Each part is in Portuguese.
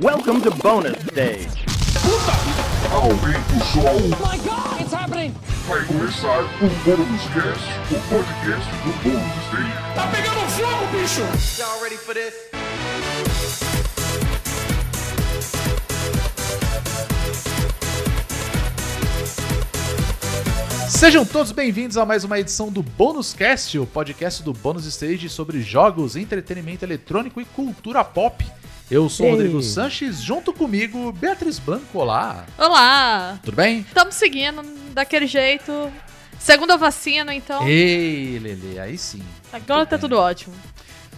Welcome to bonus stage. Aumenta o som, my god, it's happening! vai começar o Bônus Cast, o podcast do Bônus Stage. Tá pegando fogo, bicho! Y'all ready for this? Sejam todos bem-vindos a mais uma edição do Bônus Cast, o podcast do Bônus Stage sobre jogos, entretenimento eletrônico e cultura pop. Eu sou o Rodrigo Sanches, junto comigo, Beatriz Blanco. Olá, Olá! tudo bem? Estamos seguindo daquele jeito. Segunda vacina, então. Ei, Lele, aí sim. Agora tá tudo ótimo.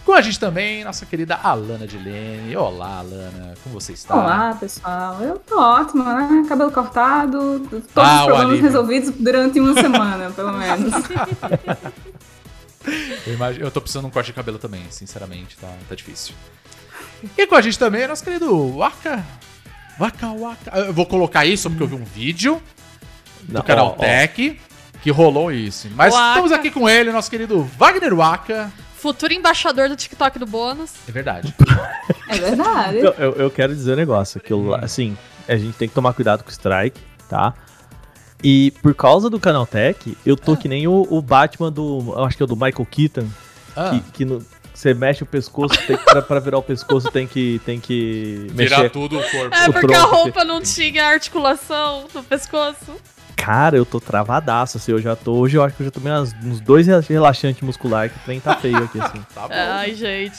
Com a gente também, nossa querida Alana Dilene. Olá, Alana, como você está? Olá, pessoal. Eu tô ótima, né? Cabelo cortado, todos Ah, os problemas resolvidos durante uma semana, pelo menos. Eu, imagino, eu tô precisando de um corte de cabelo também, sinceramente, tá, tá difícil. E com a gente também, nosso querido Waka. Waka Waka. Eu vou colocar isso porque eu vi um vídeo do canal Tech que rolou isso. Mas Waka. estamos aqui com ele, nosso querido Wagner Waka. Futuro embaixador do TikTok do bônus. É verdade. É verdade. Eu, eu- eu quero dizer um negócio, que eu, assim, a gente tem que tomar cuidado com o strike, tá? E por causa do Canaltech, eu tô que nem o, o Batman do, eu acho que é o do Michael Keaton, Ah, que, que no- você mexe o pescoço, tem que, pra, pra virar o pescoço tem que, tem que virar mexer. tudo o corpo. É O porque a tronco, roupa não tinha articulação no pescoço. Cara, eu tô travadaço, assim, eu já tô, hoje eu acho que eu já tomei umas- uns dois rela- relaxantes musculares, que o trem tá feio aqui, assim. Tá bom. Ai, gente.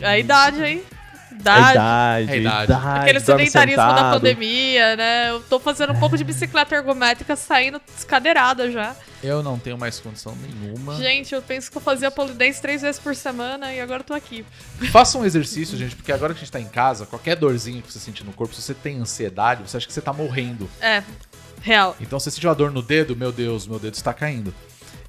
É a idade, hein? A Idade. idade, É a idade. idade, Aquele sedentarismo da pandemia, né? Eu tô fazendo um pouco de bicicleta ergométrica saindo descadeirada já. Eu não tenho mais condição nenhuma. Gente, eu penso que eu fazia polidense três vezes por semana e agora eu tô aqui. Faça um exercício, gente, porque agora que a gente tá em casa, qualquer dorzinho que você sentir no corpo, se você tem ansiedade, você acha que você tá morrendo. É, real. Então, se você sentir uma dor no dedo, meu Deus, meu dedo está caindo.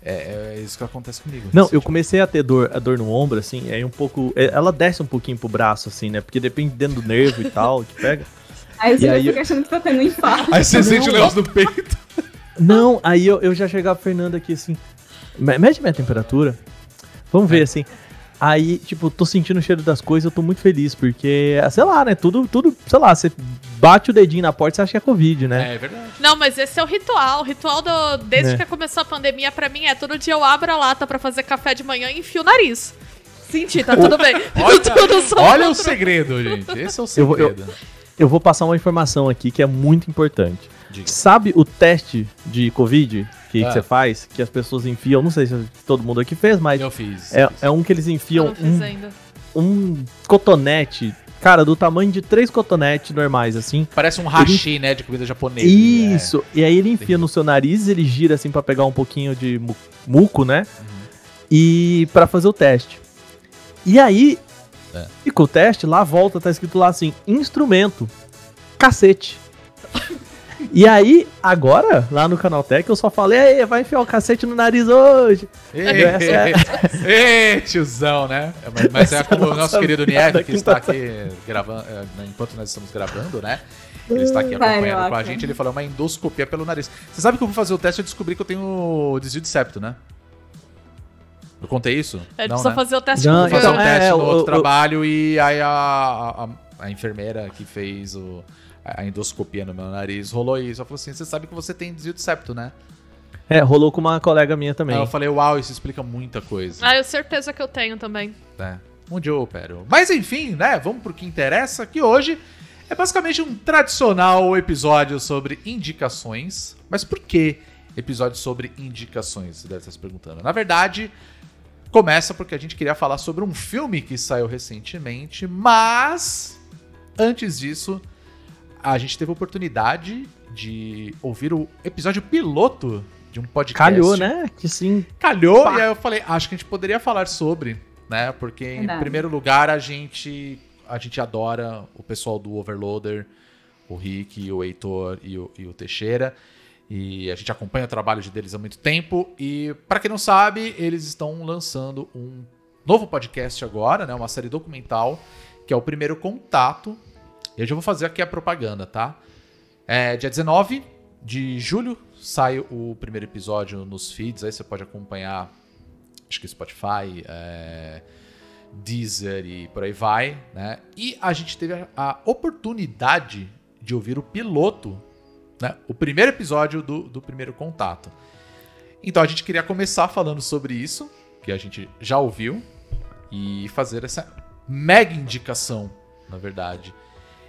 É, é isso que acontece comigo. Não, eu comecei a ter dor, a dor no ombro, assim, aí um pouco. é, Ela desce um pouquinho pro braço, assim, né? Porque depende dentro do nervo e tal, que pega. Aí você E aí fica achando que tá tendo um infarto. Aí você sente o negócio do peito. Não, aí eu, eu já chegava Fernando aqui assim. "Me- Mede minha temperatura. Vamos ver, assim. Aí, tipo, tô sentindo o cheiro das coisas, eu tô muito feliz, porque, sei lá, né? Tudo, tudo, sei lá, você bate o dedinho na porta e você acha que é Covid, né? É, é verdade. Não, mas esse é o ritual. O ritual do, desde É. que começou a pandemia pra mim é todo dia eu abro a lata pra fazer café de manhã e enfio o nariz. Senti, tá tudo bem. tudo sob Olha o segredo, gente. Esse é o Eu vou- eu- segredo. Eu vou passar uma informação aqui que é muito importante. Diga. Sabe o teste de Covid que que Ah. você faz? Que as pessoas enfiam, não sei se todo mundo aqui fez, mas Eu fiz. é, é um que eles Eu enfiam não fiz um, ainda. um cotonete, cara, do tamanho de três cotonetes normais, assim. Parece um hashi, né, de comida japonesa. Isso. E aí ele enfia no seu nariz, ele gira assim pra pegar um pouquinho de mu- muco, né? E pra fazer o teste. E aí, É. ficou o teste, lá volta, tá escrito lá assim, instrumento, cacete. e aí, agora, lá no Canaltech, eu só falei, aí, vai enfiar o cacete no nariz hoje. É. Essa é- Ei, tiozão, né? Mas, mas é como o nossa nosso querido Nieve, que está tá- aqui gravando, é, né, enquanto nós estamos gravando, né? Ele está aqui Vai, acompanhando com a gente, ele falou uma endoscopia pelo nariz. Você sabe que eu fui fazer o teste e eu descobri que eu tenho desvio de septo, né? Eu contei isso? É, Não, precisa né? fazer o teste Não, fazer um Então, teste é, no o- outro o- trabalho e aí a, a, a- a enfermeira que fez o, a endoscopia no meu nariz rolou isso. Ela falou assim: você sabe que você tem desvio de septo, né? É, rolou com uma colega minha também. Aí eu falei, uau, isso explica muita coisa. Ah, eu certeza que eu tenho também. né? Onde eu opero. Mas enfim, né? Vamos pro que interessa, que hoje é basicamente um tradicional episódio sobre indicações. Mas por que episódio sobre indicações? Você deve estar se perguntando. Na verdade, começa porque a gente queria falar sobre um filme que saiu recentemente, mas antes disso, a gente teve a oportunidade de ouvir o episódio piloto de um podcast. Calhou, né? Que sim. Calhou, Pá. e aí eu falei, acho que a gente poderia falar sobre, né? Porque, em Verdade. primeiro lugar, a gente, a gente adora o pessoal do Overloader, o Rick, o Heitor e o, e o Teixeira. E a gente acompanha o trabalho de deles há muito tempo. E, para quem não sabe, eles estão lançando um novo podcast agora, né? Uma série documental, que é o Primeiro Contato. Eu já vou fazer aqui a propaganda, tá? É, dia 19 de julho sai o primeiro episódio nos feeds, aí você pode acompanhar, acho que Spotify, é, Deezer e por aí vai, né? E a gente teve a oportunidade de ouvir o piloto, né? O primeiro episódio do, do primeiro contato. Então a gente queria começar falando sobre isso, que a gente já ouviu, e fazer essa mega indicação, na verdade.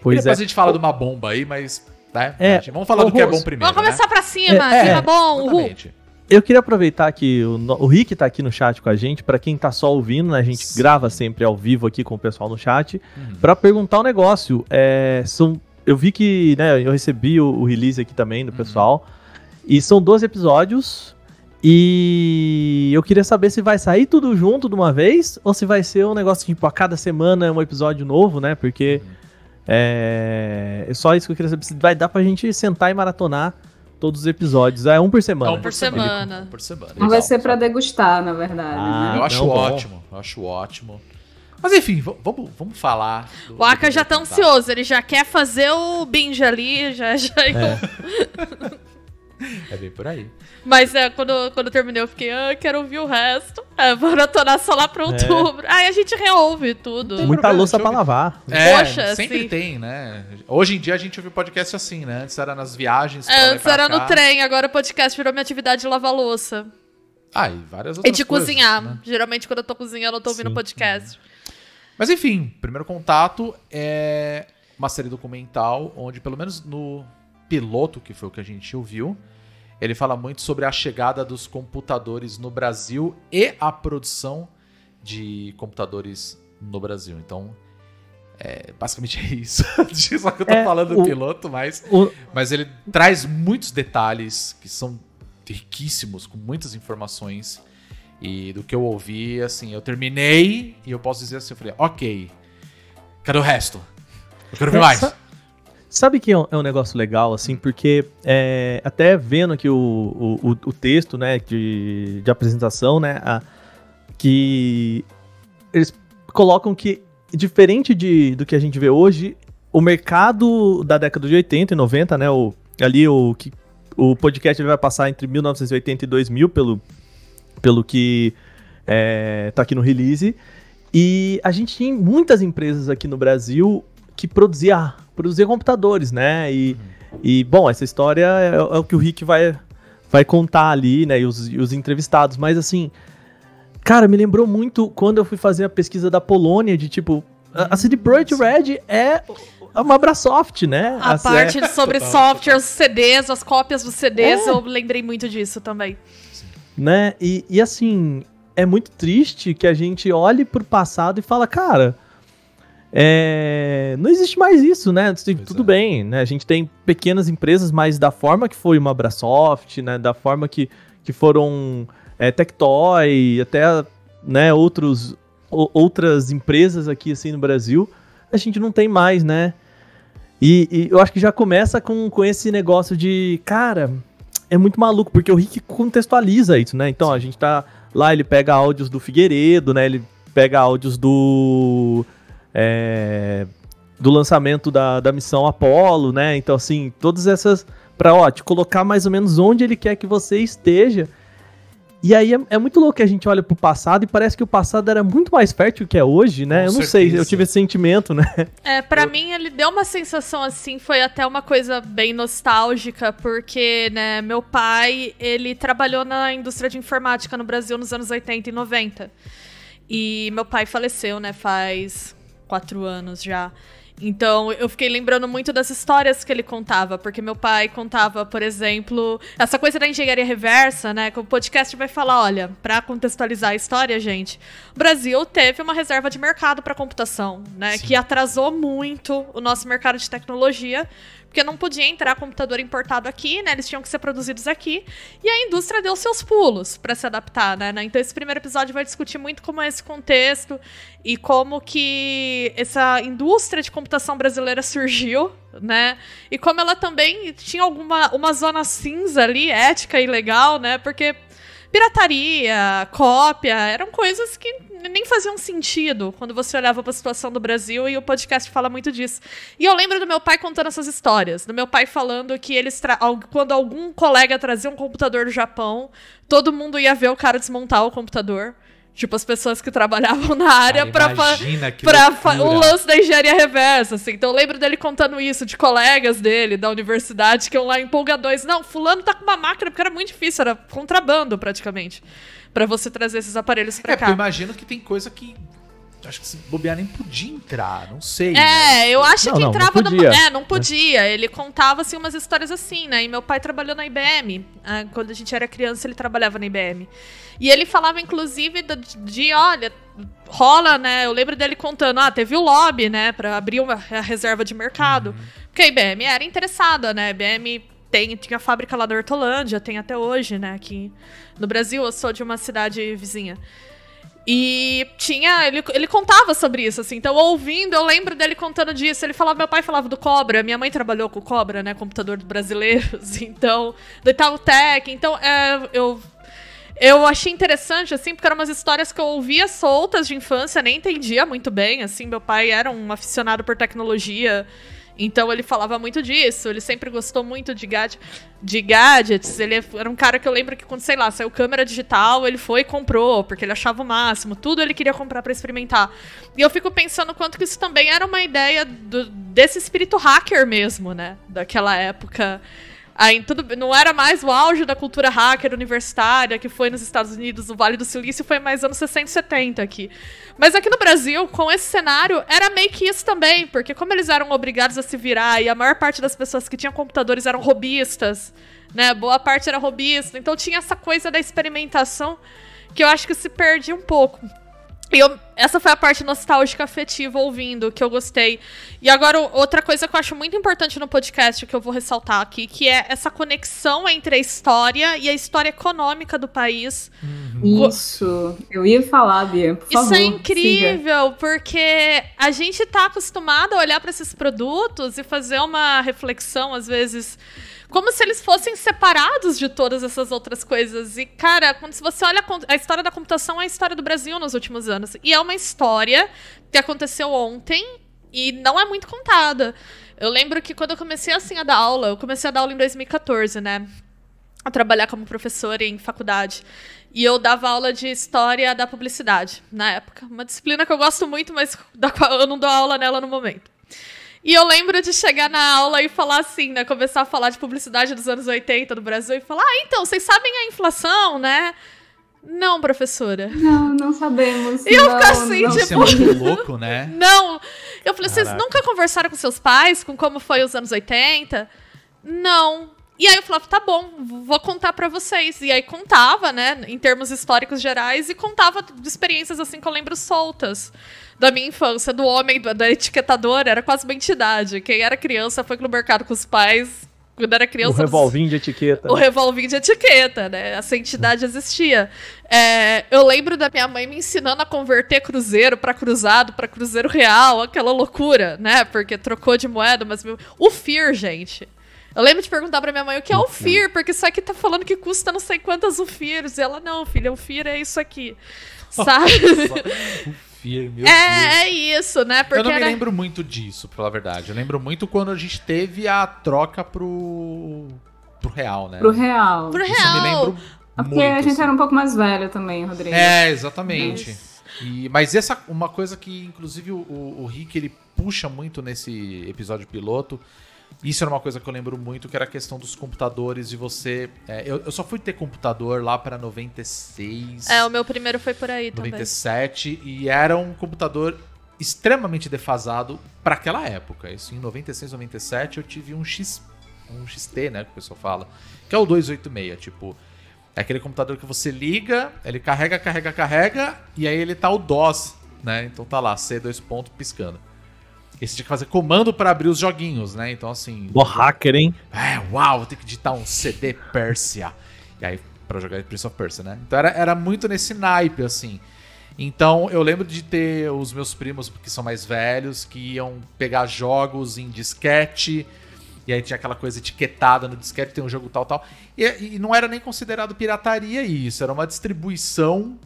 Pois depois é. a gente fala de uma bomba aí, mas. Né? É, vamos falar ô, do que é bom primeiro. Vamos começar né? pra cima, É, cima é, bom, uhul. Exatamente. Eu queria aproveitar que o, o Rick tá aqui no chat com a gente, pra quem tá só ouvindo, né? A gente Sim. grava sempre ao vivo aqui com o pessoal no chat, Uhum. pra perguntar um negócio. É, são, eu vi que, né, eu recebi o, o release aqui também do pessoal, e são 12 episódios, e eu queria saber se vai sair tudo junto de uma vez, ou se vai ser um negócio tipo, a cada semana é um episódio novo, né? Porque é, é só isso que eu queria saber, se vai dar pra gente sentar e maratonar todos os episódios. É um por semana. Um por semana. semana. Um por semana. Não vai ser pra degustar, na verdade. Ah, né? Eu acho Não, bom. ótimo, eu acho ótimo. Mas enfim, vamos, vamos falar. do- O Aka já tá ansioso, ele já quer fazer o binge ali, já, já. É bem por aí. Mas é, quando, quando eu terminei, eu fiquei, ah, quero ouvir o resto. É, vou maratonar só lá pra outubro. Aí a gente reouve tudo. Tem Muita problema, louça pra lavar. É, Poxa, sempre sim. tem, né? Hoje em dia a gente ouve podcast assim, né? Antes era nas viagens. É, e antes era no cá. trem, agora o podcast virou minha atividade de lavar louça. Ah, e várias E outras de coisas, cozinhar. né? Geralmente, quando eu tô cozinhando, eu tô ouvindo Sim. podcast. Mas enfim, Primeiro Contato é uma série documental onde, pelo menos no piloto, que foi o que a gente ouviu, ele fala muito sobre a chegada dos computadores no Brasil e a produção de computadores no Brasil. Então, é, basicamente é isso. Só que eu tô É, falando do o- piloto, mas, O- mas ele traz muitos detalhes que são riquíssimos, com muitas informações. E do que eu ouvi, assim, eu terminei e eu posso dizer assim, eu falei, ok, cadê o resto? Eu quero ver mais. Sabe que é um, é um negócio legal, assim, porque é, até vendo aqui o, o, o- texto, né, de, de apresentação, né, a- que eles colocam que, diferente de, do que a gente vê hoje, o mercado da década de 80 e 90, né, o, ali o, que, o podcast vai passar entre 1980 e 2000, pelo, pelo que é, tá aqui no release, e a gente tinha muitas empresas aqui no Brasil que produzia, produzia computadores, né? E, e bom, essa história é, é o que o Rick vai, vai contar ali, né? E os, e os entrevistados. Mas assim, cara, me lembrou muito quando eu fui fazer a pesquisa da Polônia, de tipo, a, a CD Projekt Red é uma Abrasoft, né? A Assim, parte é- sobre Total, software, os CDs, as cópias dos CDs, É. eu lembrei muito disso também. né? E, e assim, é muito triste que a gente olhe pro passado e fala, cara, é, não existe mais isso, né? Assim, Pois Tudo é. bem, né? A gente tem pequenas empresas, mas da forma que foi uma Abrasoft, né? Da forma que, que foram é, Tectoy, até né, outros, o- outras empresas aqui assim no Brasil, a gente não tem mais, né? E, e eu acho que já começa com, com esse negócio de, cara, é muito maluco, porque o Rick contextualiza isso, né? Então a gente tá lá, ele pega áudios do Figueiredo, né? Ele pega áudios do. É, do lançamento da, da missão Apollo, né? Então, assim, todas essas. Pra, ó, te colocar mais ou menos onde ele quer que você esteja. E aí é, é muito louco que a gente olha pro passado e parece que o passado era muito mais fértil que é hoje, né? Com eu não sei, certeza. eu tive esse sentimento, né? É, pra mim ele deu uma sensação assim, foi até uma coisa bem nostálgica, porque, né, meu pai, ele trabalhou na indústria de informática no Brasil nos anos 80 e 90. E meu pai faleceu, né, faz quatro anos já. Então eu fiquei lembrando muito das histórias que ele contava, porque meu pai contava, por exemplo, essa coisa da engenharia reversa, né? Que o podcast vai falar, olha, pra contextualizar a história, gente, o Brasil teve uma reserva de mercado para computação, né? Que atrasou muito o nosso mercado de tecnologia, porque não podia entrar computador importado aqui, né? Eles tinham que ser produzidos aqui. E a indústria deu seus pulos para se adaptar, né? Então esse primeiro episódio vai discutir muito como é esse contexto e como que essa indústria de computação brasileira surgiu, né? E como ela também tinha alguma uma zona cinza ali, ética e legal, né? Porque pirataria, cópia, eram coisas que nem faziam sentido quando você olhava para a situação do Brasil e o podcast fala muito disso. E eu lembro do meu pai contando essas histórias, do meu pai falando que eles quando algum colega trazia um computador do Japão, todo mundo ia ver o cara desmontar o computador. Tipo, as pessoas que trabalhavam na área que pra fa- o lance da engenharia reversa, assim. Então eu lembro dele contando isso de colegas dele da universidade que iam lá empolgadões. Não, fulano tá com uma máquina, porque era muito difícil, era contrabando praticamente. Pra você trazer esses aparelhos pra É, porque eu cá. imagino que tem coisa que. Acho que se bobear nem podia entrar, não sei. né? É, eu acho Não, que não, não entrava podia. no. É, não podia. Ele contava assim umas histórias assim, né? E meu pai trabalhou na IBM. ah, Quando a gente era criança, ele trabalhava na IBM. E ele falava, inclusive, de, de, olha, rola, né? Eu lembro dele contando, ah, teve o lobby, né? Pra abrir uma a reserva de mercado. Porque a IBM era interessada, né? A IBM tem, tinha fábrica lá da Hortolândia, tem até hoje, né? Aqui no Brasil, eu sou de uma cidade vizinha. E tinha. Ele, ele contava sobre isso, assim. Então, ouvindo, eu lembro dele contando disso. Ele falava, meu pai falava do Cobra, minha mãe trabalhou com o Cobra, né? Computador dos brasileiros. Então, do Itautec. Então, é, eu. Eu achei interessante, assim, porque eram umas histórias que eu ouvia soltas de infância, nem entendia muito bem, assim. Meu pai era um aficionado por tecnologia, então ele falava muito disso. Ele sempre gostou muito de, gad de gadgets. Ele era um cara que eu lembro que quando, sei lá, saiu câmera digital, ele foi e comprou, porque ele achava o máximo. Tudo ele queria comprar pra experimentar. E eu fico pensando quanto que isso também era uma ideia do- desse espírito hacker mesmo, né? Daquela época. Aí tudo não era mais o auge da cultura hacker universitária que foi nos Estados Unidos, no Vale do Silício, foi mais anos 60 e 70 aqui. Mas aqui no Brasil, com esse cenário, era meio que isso também, porque como eles eram obrigados a se virar e a maior parte das pessoas que tinham computadores eram robistas, né? Boa parte era robista, então tinha essa coisa da experimentação que eu acho que se perde um pouco. E eu- essa foi a parte nostálgica afetiva ouvindo, que eu gostei. E agora, outra coisa que eu acho muito importante no podcast, que eu vou ressaltar aqui, que é essa conexão entre a história e a história econômica do país. Isso. Eu ia falar, Bia. Por Isso favor, é siga. incrível, porque a gente tá acostumado a olhar para esses produtos e fazer uma reflexão, às vezes, como se eles fossem separados de todas essas outras coisas. E, cara, quando você olha a história da computação, é a história do Brasil nos últimos anos. E é uma história que aconteceu ontem e não é muito contada. Eu lembro que quando eu comecei assim a dar aula, eu comecei a dar aula em 2014, né? a trabalhar como professora em faculdade. E eu dava aula de história da publicidade na época. Uma disciplina que eu gosto muito, mas da qual eu não dou aula nela no momento. E eu lembro de chegar na aula e falar assim, né? Começar a falar de publicidade dos anos 80 do Brasil e falar: Ah, então, vocês sabem a inflação, né? Não, professora. Não, não sabemos. E eu não, fico assim, não. Isso é muito louco, né? Não! Eu falei, vocês nunca conversaram com seus pais, com como foi os anos 80? Não. E aí eu falava, tá bom, vou contar pra vocês. E aí contava, né, em termos históricos gerais, e contava de experiências assim que eu lembro soltas da minha infância, do homem, da- etiquetadora, era quase uma entidade. Quem era criança foi no mercado com os pais, quando era O criança. revolvinho de etiqueta. O revolvinho de etiqueta, né? Essa entidade existia. É, eu lembro da minha mãe me ensinando a converter cruzeiro pra cruzado, pra cruzeiro real, aquela loucura, né? Porque trocou de moeda, mas. meu- O FIR, gente. Eu lembro de perguntar pra minha mãe o que é o FIR, porque isso aqui tá falando que custa não sei quantas UFIRs. E ela, não, filha, o FIR é isso aqui. Sabe? Fear, meu é, é isso, né? Porque Eu não me era- lembro muito disso, pra falar a verdade. Eu lembro muito quando a gente teve a troca pro. pro real, né? Pro real. Pro Isso eu me real. lembro É Porque muito. a gente assim. era um pouco mais velho também, Rodrigo. É, exatamente. E, mas essa uma coisa que, inclusive, o, o, o Rick ele puxa muito nesse episódio piloto. Isso era uma coisa que eu lembro muito, que era a questão dos computadores e você. é, eu, eu só fui ter computador lá para 96. É, o meu primeiro foi por aí também. 97 e era um computador extremamente defasado para aquela época. Isso em 96, 97 eu tive um X um XT, né, que o pessoal fala, que é o 286, tipo, é aquele computador que você liga, ele carrega, carrega, carrega e aí ele tá o DOS, né? Então tá lá, C dois pontos piscando. E você tinha que fazer comando para abrir os joguinhos, né? Então assim, Mó hacker, hein? é, uau, vou ter que digitar um CD Persia. E aí, pra jogar Prince of Persia, né? Então era, era muito nesse naipe, assim. Então eu lembro de ter os meus primos, que são mais velhos, que iam pegar jogos em disquete. E aí tinha aquela coisa etiquetada no disquete, tem um jogo tal, tal. E, e não era nem considerado pirataria isso, era uma distribuição,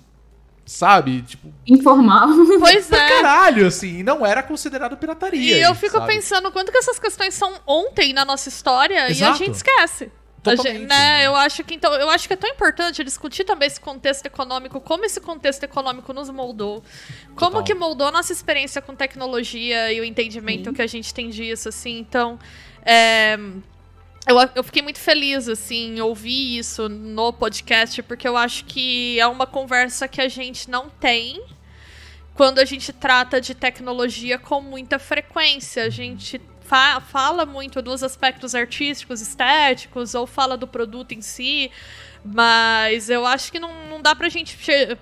sabe? Tipo, Informal. Pois pra é. caralho, assim. E não era considerado pirataria. E eu fico sabe? pensando quanto que essas questões são ontem na nossa história e a Exato. gente esquece. Gente- né, eu acho que então, eu acho que é tão importante discutir também esse contexto econômico, como esse contexto econômico nos moldou, como Total. que moldou a nossa experiência com tecnologia e o entendimento que a gente tem disso, assim. Então, é, eu, eu fiquei muito feliz, assim, em ouvir isso no podcast, porque eu acho que é uma conversa que a gente não tem quando a gente trata de tecnologia com muita frequência. A gente fa- fala muito dos aspectos artísticos, estéticos, ou fala do produto em si. Mas eu acho que não, não dá pra gente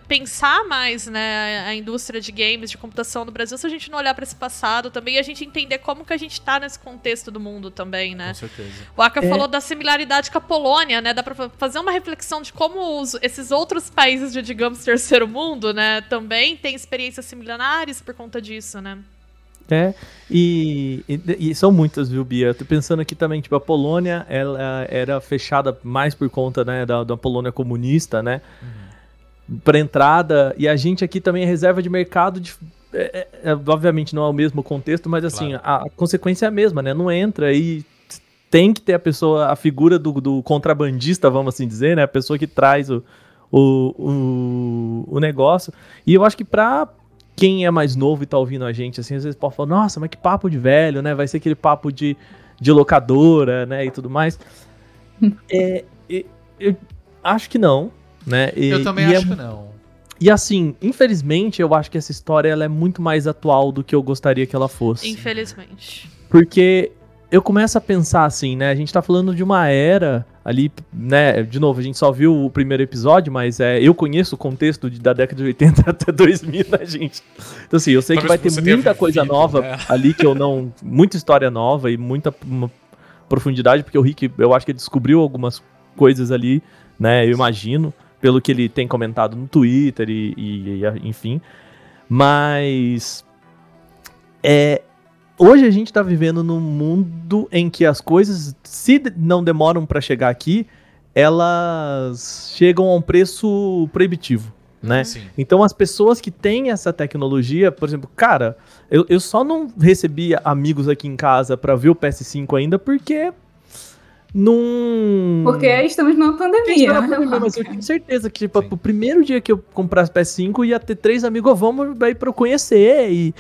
pensar mais, né, a indústria de games, de computação no Brasil, se a gente não olhar pra esse passado também e a gente entender como que a gente tá nesse contexto do mundo também, né? Com certeza. O Aka É. falou da similaridade com a Polônia, né? Dá pra fa- fazer uma reflexão de como os- esses outros países de, digamos, terceiro mundo, né, também têm experiências similares por conta disso, né? É, e, e- e são muitas, viu, Bia? Tô pensando aqui também, tipo, a Polônia, ela era fechada mais por conta, né, da, da Polônia comunista, né? Pra entrada, e a gente aqui também é reserva de mercado de. é, é, é, obviamente não é o mesmo contexto, mas assim, a, a consequência é a mesma, né? Não entra e tem que ter a pessoa, a figura do, do contrabandista, vamos assim dizer, né? A pessoa que traz o, o, o, o negócio. E eu acho que pra quem é mais novo e tá ouvindo a gente, assim, às vezes pode falar, nossa, mas que papo de velho, né? Vai ser aquele papo de, de locadora, né? E tudo mais. é, e- eu acho que não, né? E- Eu também e acho é- que não. E assim, infelizmente, eu acho que essa história ela é muito mais atual do que eu gostaria que ela fosse. Infelizmente. Porque eu começo a pensar assim, né? A gente tá falando de uma era ali, né? De novo, a gente só viu o primeiro episódio, mas é, eu conheço o contexto de- da década de 80 até 2000, né, gente? Então, assim, eu sei que vai ter muita coisa vivido, nova né? ali que eu não. Muita história nova e muita profundidade, porque o Rick, eu acho que ele descobriu algumas coisas ali, né? Eu imagino, pelo que ele tem comentado no Twitter e, e- e enfim. Mas. É, hoje a gente tá vivendo num mundo em que as coisas, se não demoram pra chegar aqui, elas chegam a um preço proibitivo, né? Sim. Então as pessoas que têm essa tecnologia, por exemplo, cara, eu, eu só não recebi amigos aqui em casa pra ver o PS5 ainda porque não Porque estamos numa pandemia. Né? mas eu tinha certeza que, tipo, Sim. o primeiro dia que eu comprasse PS5 ia ter três amigos, "Ô, vamos aí pra eu conhecer. E,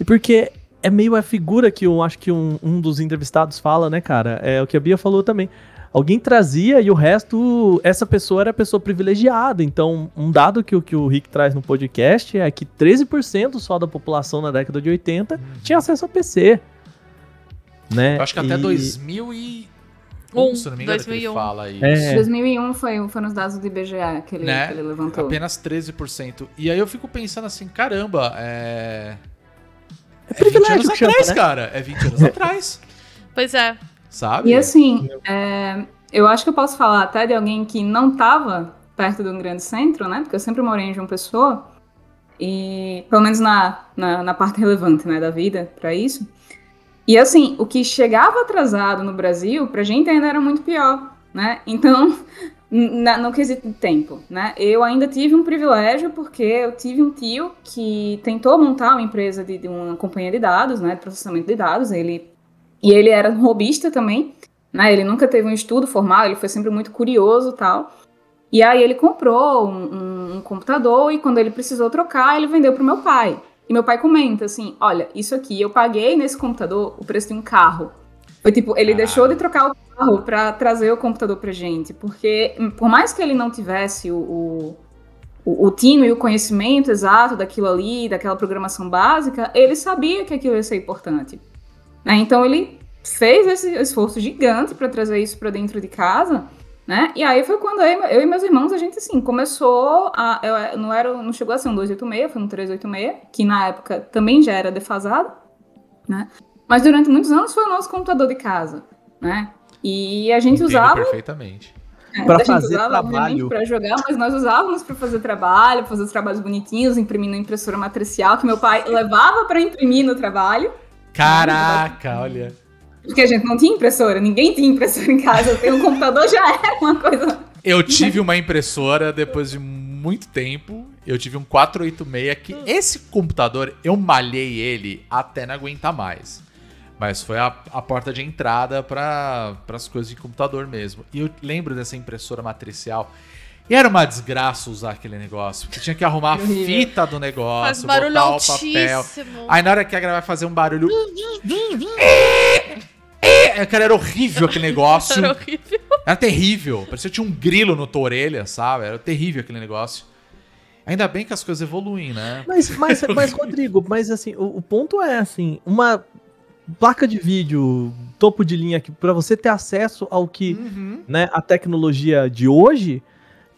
e porque é meio a figura que eu acho que um, um dos entrevistados fala, né, cara? É o que a Bia falou também. Alguém trazia e o resto, essa pessoa era a pessoa privilegiada. Então, um dado que, o- que o Rick traz no podcast é que 13% só da população na década de 80 tinha acesso a PC. Né? Eu acho que até E- 2001, Um, se não me engano, que ele 2001. fala isso. É. 2001 foi, foram os dados do IBGE que ele, Né? que ele levantou. Apenas 13%. E aí eu fico pensando assim, caramba, é. É 20 privilégio anos que chama, atrás, né? cara. É 20 anos atrás. Pois é. Sabe? E assim, é, eu acho que eu posso falar até de alguém que não estava perto de um grande centro, né? Porque eu sempre morei em João Pessoa. E pelo menos na, na, na parte relevante né, da vida para isso. E assim, o que chegava atrasado no Brasil, pra gente ainda era muito pior, né? Então, na, no quesito de tempo, né? Eu ainda tive um privilégio porque eu tive um tio que tentou montar uma empresa de, de uma companhia de dados, né? De processamento de dados. Ele e ele era um robista também, né? Ele nunca teve um estudo formal, ele foi sempre muito curioso tal. E aí ele comprou um, um- um computador e quando ele precisou trocar, ele vendeu pro meu pai. E meu pai comenta assim: olha, isso aqui eu paguei nesse computador o preço de um carro. Foi tipo, ele Caralho. deixou de trocar o carro pra trazer o computador pra gente. Porque, hum, por mais que ele não tivesse o, o, o, o tino e o conhecimento exato daquilo ali, daquela programação básica, ele sabia que aquilo ia ser importante. né? Então ele fez esse esforço gigante para trazer isso para dentro de casa, né? E aí foi quando eu, eu e meus irmãos a gente assim começou a eu, não era não chegou a ser um 286, foi um 386, que na época também já era defasado, né? Mas durante muitos anos foi o nosso computador de casa, né? E a gente Entendo usava perfeitamente. é, Pra a gente fazer usava, trabalho. obviamente, Pra jogar, mas nós usávamos pra fazer trabalho, fazer os trabalhos bonitinhos, imprimir na impressora matricial que meu pai levava pra imprimir no trabalho. Caraca, olha. Porque a gente não tinha impressora, ninguém tinha impressora em casa. Ter um computador já era uma coisa. Eu tive uma impressora depois de muito tempo. Eu tive um 486 que esse computador eu malhei ele até não aguentar mais. Mas foi a, a porta de entrada para as coisas de computador mesmo. E eu lembro dessa impressora matricial. E era uma desgraça usar aquele negócio. Porque tinha que arrumar a fita do negócio, Faz barulho botar o papel. altíssimo. Aí na hora que a vai fazer um barulho. É, Cara, era horrível aquele negócio. Era horrível. Era terrível. Parecia que tinha um grilo na tua orelha, sabe? Era terrível aquele negócio. Ainda bem que as coisas evoluem, né? Mas, mas, mas Rodrigo, mas assim, o, o ponto é assim, uma placa de vídeo topo de linha que para você ter acesso ao que, Uhum. né, a tecnologia de hoje,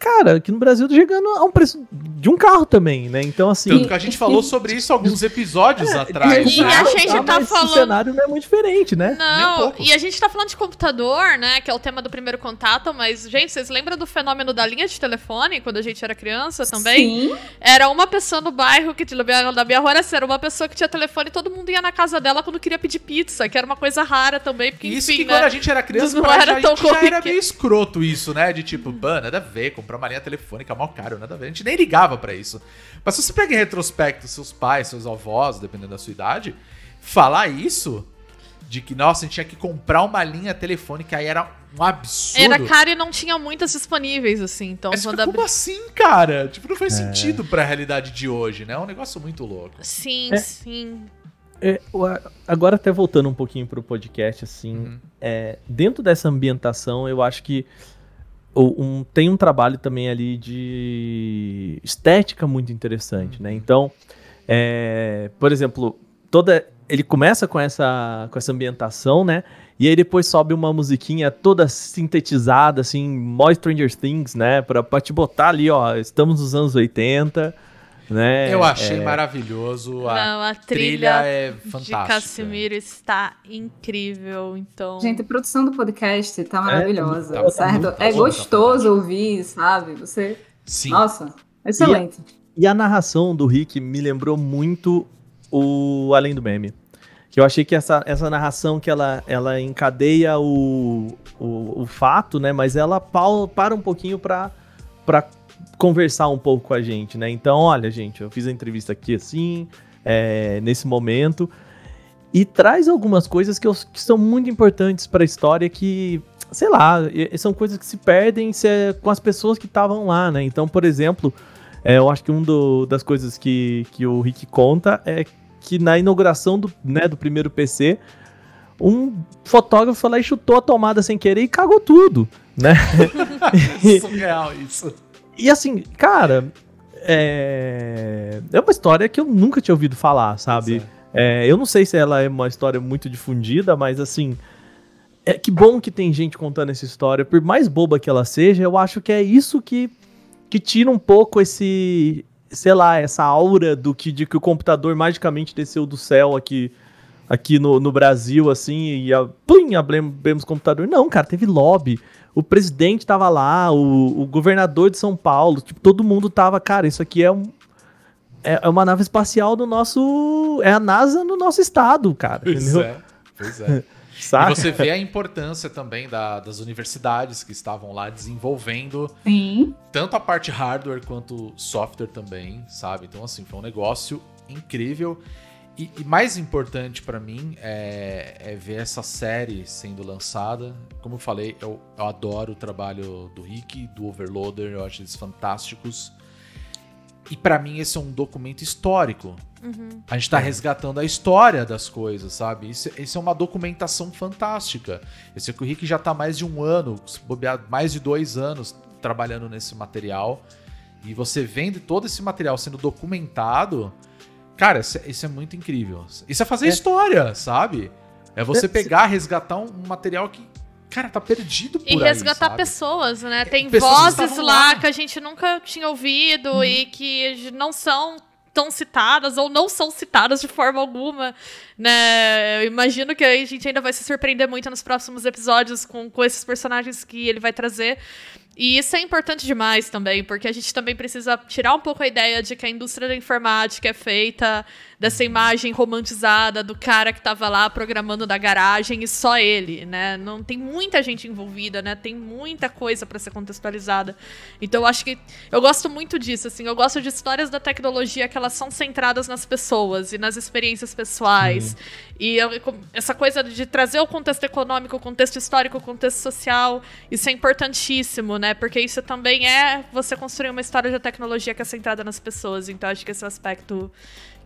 cara, aqui no Brasil tá chegando a um preço de um carro também, né? Então assim, Tanto que a gente falou sobre isso alguns episódios atrás. E né? a gente tá mas falando- O cenário não é muito diferente, né? Não, e a gente tá falando de computador, né? Que é o tema do primeiro contato, mas, gente, vocês lembram do fenômeno da linha de telefone quando a gente era criança também? Sim. Era uma pessoa no bairro que da minha rua era assim, era uma pessoa que tinha telefone e todo mundo ia na casa dela quando queria pedir pizza, que era uma coisa rara também, porque Isso enfim, que né? quando a gente era criança, não era gente tão já era meio escroto isso, né? De tipo, pô, nada a ver, comprar uma linha telefônica mal caro, nada a ver. A gente nem ligava pra isso. Mas se você pega em retrospecto seus pais, seus avós, dependendo da sua idade, falar isso, de que, nossa, a gente tinha que comprar uma linha telefônica, aí era um absurdo. Era caro e não tinha muitas disponíveis, assim. Então, Mas quando fica, abri- como assim, cara? Tipo, não faz sentido pra realidade de hoje, né? É um negócio muito louco. Sim, É. sim. É, agora até voltando um pouquinho pro podcast, assim, Uhum. é, dentro dessa ambientação, eu acho que um- tem um trabalho também ali de estética muito interessante, né? Então, é, por exemplo, toda ele começa com essa com essa ambientação, né? E aí depois sobe uma musiquinha toda sintetizada, assim, mó Stranger Things, né? Pra, pra te botar ali, ó, estamos nos anos 80, né? Eu achei É, maravilhoso. A não, a trilha, trilha, é de fantástica. Casimiro está incrível, então... Gente, a produção do podcast tá maravilhosa, tá certo? é bom, gostoso ouvir, sabe? Você. Sim. Nossa, excelente. E a narração do Rick me lembrou muito o Além do Meme. Que eu achei que essa, essa narração que ela, ela encadeia o, o, o fato, né? Mas ela pau- para um pouquinho pra conversar um pouco com a gente, né? Então, olha, gente, eu fiz a entrevista aqui assim, é, nesse momento. E traz algumas coisas que, eu- que são muito importantes pra história que, sei lá, são coisas que se perdem se é com as pessoas que estavam lá, né? Então, por exemplo, é, eu acho que uma das coisas que, que o Rick conta é que na inauguração do, né, do primeiro PC, um fotógrafo lá e chutou a tomada sem querer e cagou tudo, né? Surreal isso. E assim, cara, é... é uma história que eu nunca tinha ouvido falar, sabe? É, eu não sei se ela é uma história muito difundida, mas assim. É, que bom que tem gente contando essa história. Por mais boba que ela seja, eu acho que é isso que, que tira um pouco esse. Sei lá, essa aura do que, de que o computador magicamente desceu do céu aqui, aqui no, no Brasil, assim, e a, plim, abrimos o computador. Não, cara, teve lobby. O presidente tava lá, o, o governador de São Paulo, tipo, todo mundo tava, cara, isso aqui é um, é é uma nave espacial do nosso. É a NASA no nosso estado, cara. Pois entendeu? é. Pois é. Saca? E você vê a importância também da- das universidades que estavam lá desenvolvendo Sim. tanto a parte hardware quanto software também, sabe? Então, assim, foi um negócio incrível. E, e mais importante pra mim é, é ver essa série sendo lançada. Como eu falei, eu, eu adoro o trabalho do Rick, do Overloader, eu acho eles fantásticos. E pra mim esse é um documento histórico. A gente tá resgatando a história das coisas, sabe? Isso, isso é uma documentação fantástica. Esse aqui o Rick já tá mais de um ano, se bobear, mais de dois anos trabalhando nesse material. E você vendo todo esse material sendo documentado, cara, isso, é- isso é muito incrível. Isso é fazer É. história, sabe? É você É, pegar, resgatar um, material que, cara, tá perdido por E aí, resgatar sabe? pessoas, né? Tem pessoas vozes lá, lá. que a gente nunca tinha ouvido e que não são tão citadas ou não são citadas de forma alguma, né? Eu imagino que a gente ainda vai se surpreender muito nos próximos episódios com, com esses personagens que ele vai trazer. E isso é importante demais também, porque a gente também precisa tirar um pouco a ideia de que a indústria da informática é feita dessa imagem romantizada do cara que estava lá programando na garagem e só ele, né? Não tem muita gente envolvida, né? Tem muita coisa para ser contextualizada. Então eu acho que eu gosto muito disso, assim, eu gosto de histórias da tecnologia que elas são centradas nas pessoas e nas experiências pessoais. Sim. E eu, essa coisa de trazer o contexto econômico, o contexto histórico, o contexto social, isso é importantíssimo, né? Porque isso também é você construir uma história de tecnologia que é centrada nas pessoas. Então acho que esse aspecto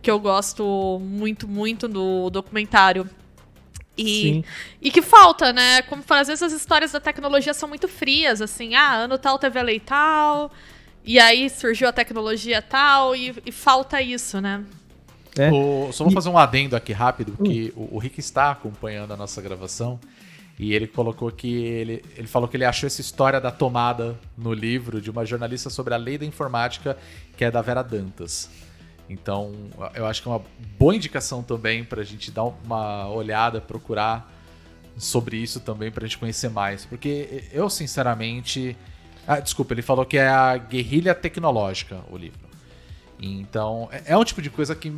que eu gosto muito, muito do documentário. E, e que falta, né? Como às vezes as histórias da tecnologia são muito frias, assim, ah, ano tal teve a lei tal, e aí surgiu a tecnologia tal, e, e falta isso, né? É. O, só vou e... fazer um adendo aqui rápido, que hum. o, o Rick está acompanhando a nossa gravação. E ele colocou que ele, ele falou que ele achou essa história da tomada no livro de uma jornalista sobre a lei da informática, que é da Vera Dantas. Então, eu acho que é uma boa indicação também para a gente dar uma olhada, procurar sobre isso também para a gente conhecer mais. Porque eu, sinceramente. Ah, desculpa, ele falou que é a guerrilha tecnológica o livro. Então, é, é um tipo de coisa que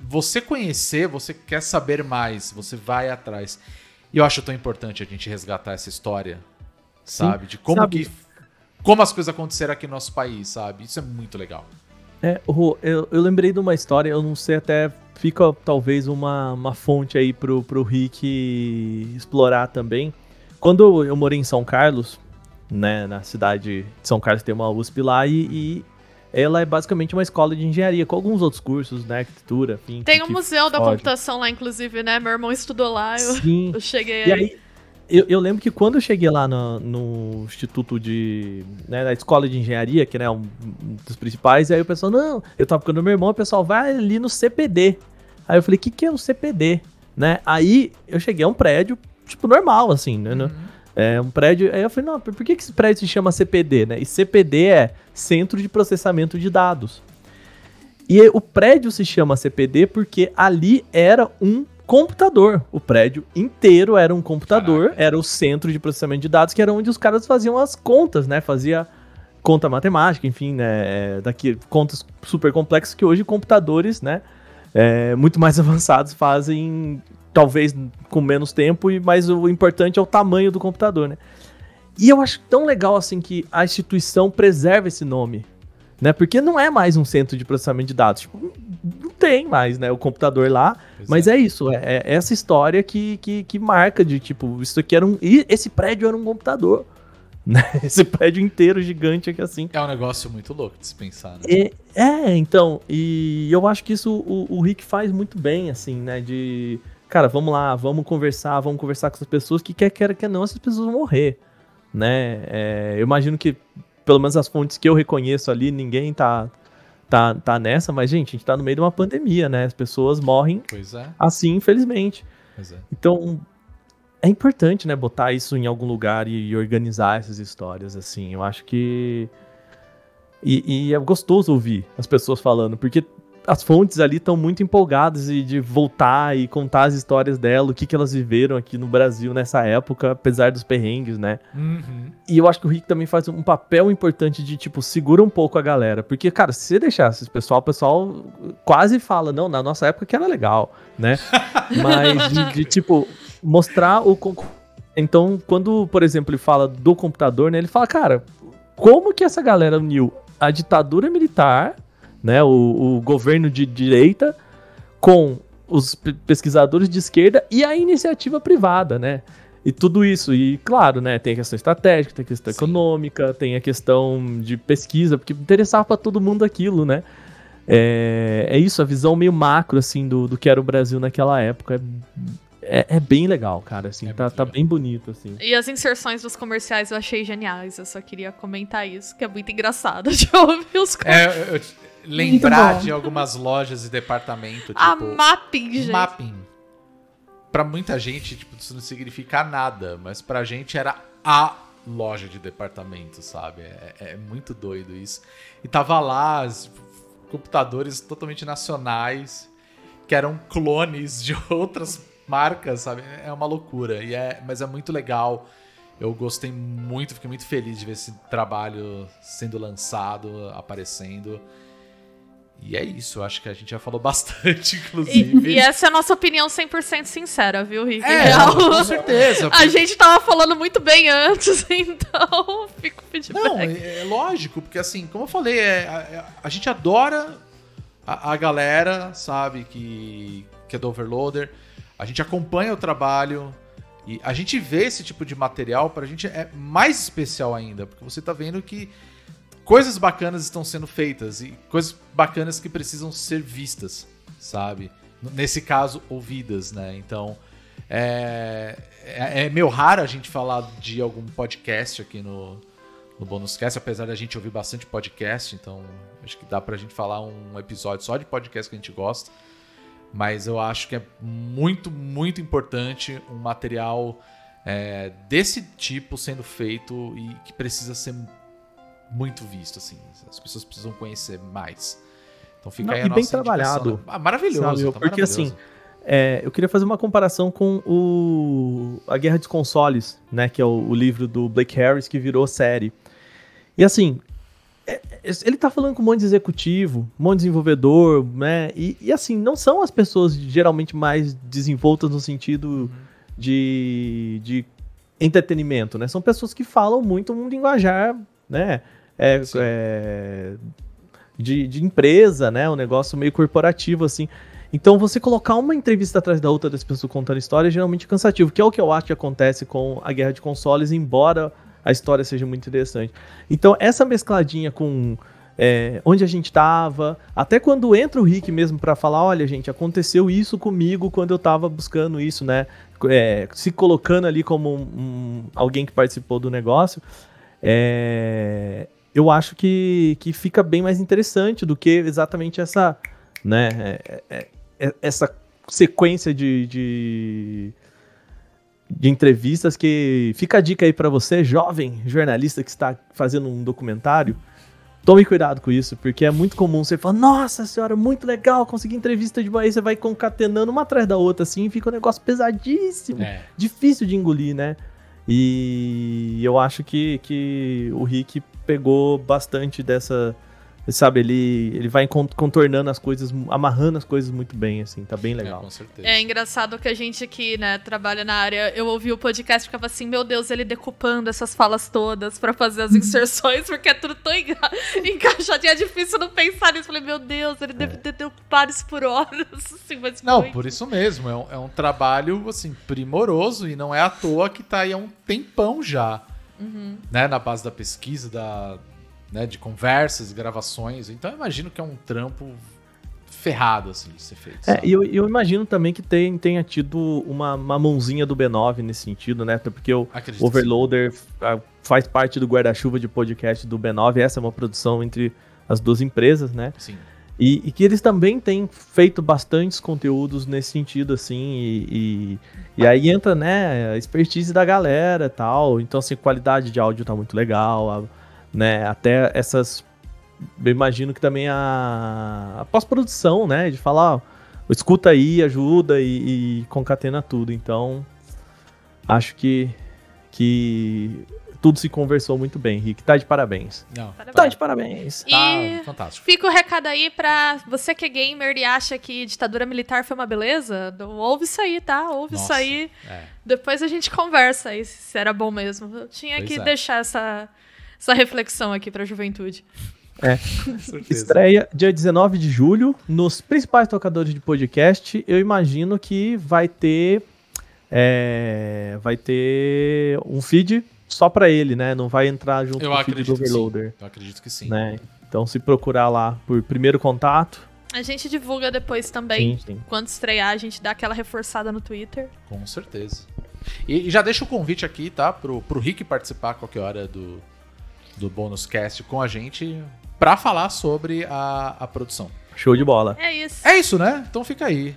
você conhecer, você quer saber mais, você vai atrás. E eu acho tão importante a gente resgatar essa história, sabe? Sim, de como sabe. que. Como as coisas aconteceram aqui no nosso país, sabe? Isso é muito legal. É, eu, eu lembrei de uma história, eu não sei até. Fica talvez uma, uma fonte aí pro, pro Rick explorar também. Quando eu morei em São Carlos, né, na cidade de São Carlos tem uma USP lá e, e ela é basicamente uma escola de engenharia, com alguns outros cursos, né? Arquitetura, enfim. Tem um museu da computação lá, inclusive, né? Meu irmão estudou lá, eu, Sim. eu cheguei e aí. aí eu, eu, lembro que quando eu cheguei lá no, no Instituto de. Né, na escola de engenharia, que né, é um dos principais, aí o pessoal, não, eu tava ficando meu irmão, o pessoal vai ali no CPD. Aí eu falei, o que, que é o CPD? Né? Aí eu cheguei a um prédio, tipo, normal, assim, né? Uhum. É um prédio. Aí eu falei, não, por que, que esse prédio se chama CPD, né? E CPD é Centro de Processamento de Dados. E o prédio se chama CPD porque ali era um computador. O prédio inteiro era um computador, Caraca. era o centro de processamento de dados, que era onde os caras faziam as contas, né? Fazia conta matemática, enfim, né? É, daqui, contas super complexas que hoje computadores, né? É, muito mais avançados fazem, talvez com menos tempo, mas o importante é o tamanho do computador, né? E eu acho tão legal assim que a instituição preserva esse nome, né? Porque não é mais um centro de processamento de dados. Tipo, não tem mais, né? O computador lá. Pois mas é. é, isso, é, é, essa história que, que, que marca de tipo, isso aqui era um. E esse prédio era um computador. Né? Esse prédio inteiro gigante aqui assim. É um negócio muito louco de se pensar, né? É, é então, e eu acho que isso o, o Rick faz muito bem, assim, né? De. Cara, vamos lá, vamos conversar, vamos conversar com essas pessoas que quer queira que não, essas pessoas vão morrer. Né? É, eu imagino que pelo menos as fontes que eu reconheço ali, ninguém tá, tá, tá nessa, mas, gente, a gente tá no meio de uma pandemia, né? As pessoas morrem é. assim, infelizmente. É. Então, é importante, né, botar isso em algum lugar e, e organizar essas histórias, assim. Eu acho que. E, e, é gostoso ouvir as pessoas falando, porque as fontes ali estão muito empolgadas de, de, voltar e contar as histórias dela, o que, que elas viveram aqui no Brasil nessa época, apesar dos perrengues, né? Uhum. E eu acho que o Rick também faz um papel importante de, tipo, segura um pouco a galera. Porque, cara, se você deixasse esse pessoal, o pessoal quase fala, não, na nossa época que era legal, né? Mas de, de, tipo, mostrar o. Então, quando, por exemplo, ele fala do computador, né? Ele fala, cara, como que essa galera uniu a ditadura militar né, o, o governo de direita com os pesquisadores de esquerda e a iniciativa privada, né? E tudo isso, e claro, né, tem a questão estratégica, tem a questão Sim. econômica, tem a questão de pesquisa, porque interessava para todo mundo aquilo, né? É, é isso, a visão meio macro, assim, do, do que era o Brasil naquela época. É, é bem legal, cara, assim, é tá, tá bem bonito, assim. E as inserções dos comerciais eu achei geniais, eu só queria comentar isso, que é muito engraçado de ouvir os comerciais. É, eu, lembrar de algumas lojas e departamento. Tipo, a mapping, gente. Mapping. Pra muita gente, tipo, isso não significa nada, mas pra gente era a loja de departamento, sabe? É, é muito doido isso. E tava lá computadores totalmente nacionais, que eram clones de outras marcas, sabe? É uma loucura. E é, mas é muito legal Eu gostei muito, fiquei muito feliz de ver esse trabalho sendo lançado, aparecendo. E é isso, acho que a gente já falou bastante, inclusive. E, e essa é a nossa opinião 100% sincera, viu, Rick? É, Real. com certeza. A gente tava falando muito bem antes, então fica o feedback. Não, é, é lógico, porque assim, como eu falei, é, a, a gente adora a, a galera, sabe, que, que é do Overloader. A gente acompanha o trabalho e a gente vê esse tipo de material, pra gente é mais especial ainda, porque você tá vendo que coisas bacanas estão sendo feitas e coisas bacanas que precisam ser vistas, sabe? Nesse caso, ouvidas, né? Então, é, é, é meio raro a gente falar de algum podcast aqui no, no Bonus Cast, apesar da gente ouvir bastante podcast, então acho que dá pra gente falar um episódio só de podcast que a gente gosta. Mas eu acho que é muito, muito importante um material é, desse tipo sendo feito e que precisa ser muito visto, assim. As pessoas precisam conhecer mais. Então fica Não, aí a e bem indicação, trabalhado, né? Ah, maravilhoso, sabe? tá Porque, maravilhoso. assim, É, eu queria fazer uma comparação com o A Guerra dos Consoles, né? Que é o, o livro do Blake Harris que virou série. E assim, é- é- ele tá falando com um monte de executivo, um monte de desenvolvedor, né? E, e, assim, não são as pessoas geralmente mais desenvoltas no sentido de, de entretenimento, né? São pessoas que falam muito um linguajar, né? É, é, de, de empresa, né? Um negócio meio corporativo, assim. Então, você colocar uma entrevista atrás da outra das pessoas contando história é geralmente cansativo, que é o que eu acho que acontece com a guerra de consoles, embora a história seja muito interessante. Então, essa mescladinha com é, onde a gente tava, até quando entra o Rick mesmo pra falar, olha, gente, aconteceu isso comigo quando eu tava buscando isso, né? É, se colocando ali como um- um- alguém que participou do negócio, é, eu acho que, que fica bem mais interessante do que exatamente essa, né, é, é, é, essa sequência de, de, de entrevistas que fica a dica aí pra você, jovem jornalista que está fazendo um documentário, tome cuidado com isso, porque é muito comum você falar, nossa senhora, muito legal, consegui entrevista de aí você vai concatenando uma atrás da outra assim, fica um negócio pesadíssimo É. difícil de engolir, né? E eu acho que, que o Rick pegou bastante dessa. Sabe, ele, ele vai con- contornando as coisas, amarrando as coisas muito bem, assim, tá bem É, legal. com certeza. É engraçado que a gente aqui, né, trabalha na área. Eu ouvi o podcast e ficava assim, meu Deus, ele decupando essas falas todas pra fazer as inserções, porque é tudo tão enga encaixadinho. É difícil não pensar nisso. Falei, meu Deus, ele deve ter decupado isso por horas. Assim, mas Não, foi. por isso mesmo. É um, é um trabalho, assim, primoroso e não é à toa que tá aí há um tempão já. Uhum. Né, na base da pesquisa, da, né, de conversas, gravações. Então eu imagino que é um trampo ferrado, assim, de ser feito. É, e eu, eu imagino também que tem, tenha tido uma, uma mãozinha do B9 nesse sentido, né? Até porque o Acredito Overloader ah, faz parte do guarda-chuva de podcast do B9, essa é uma produção entre as duas empresas, né? Sim. E, e que eles também têm feito bastantes conteúdos nesse sentido, assim, e, e, e aí entra, né, a expertise da galera e tal. Então, assim, qualidade de áudio tá muito legal, a- né, até essas. Eu imagino que também a, a pós-produção, né, de falar, ó, escuta aí, ajuda e, e concatena tudo. Então, acho que, que tudo se conversou muito bem, Rick. Tá de parabéns. Não, Parabéns. Tá de parabéns. tá E fantástico. fica o recado aí pra você que é gamer e acha que ditadura militar foi uma beleza. Ouve isso aí, tá? Ouve isso Nossa, aí. É. Depois a gente conversa aí se era bom mesmo. Eu tinha Pois que é. deixar essa, essa reflexão aqui pra juventude. Com certeza. Estreia dia 19 de julho nos principais tocadores de podcast. Eu imagino que vai ter é, vai ter um feed só pra ele, né? Não vai entrar junto Eu com o feed do. Overloader, Eu acredito que sim. né? Então se procurar lá por primeiro contato, A gente divulga depois também. sim, sim. Quando estrear, a gente dá aquela reforçada no Twitter. Com certeza. E, e já deixa o convite aqui, tá? Pro, pro Rick participar a qualquer hora do, do Bônus Cast com a gente pra falar sobre a, a produção. Show de bola. É isso. É isso, né? Então fica aí.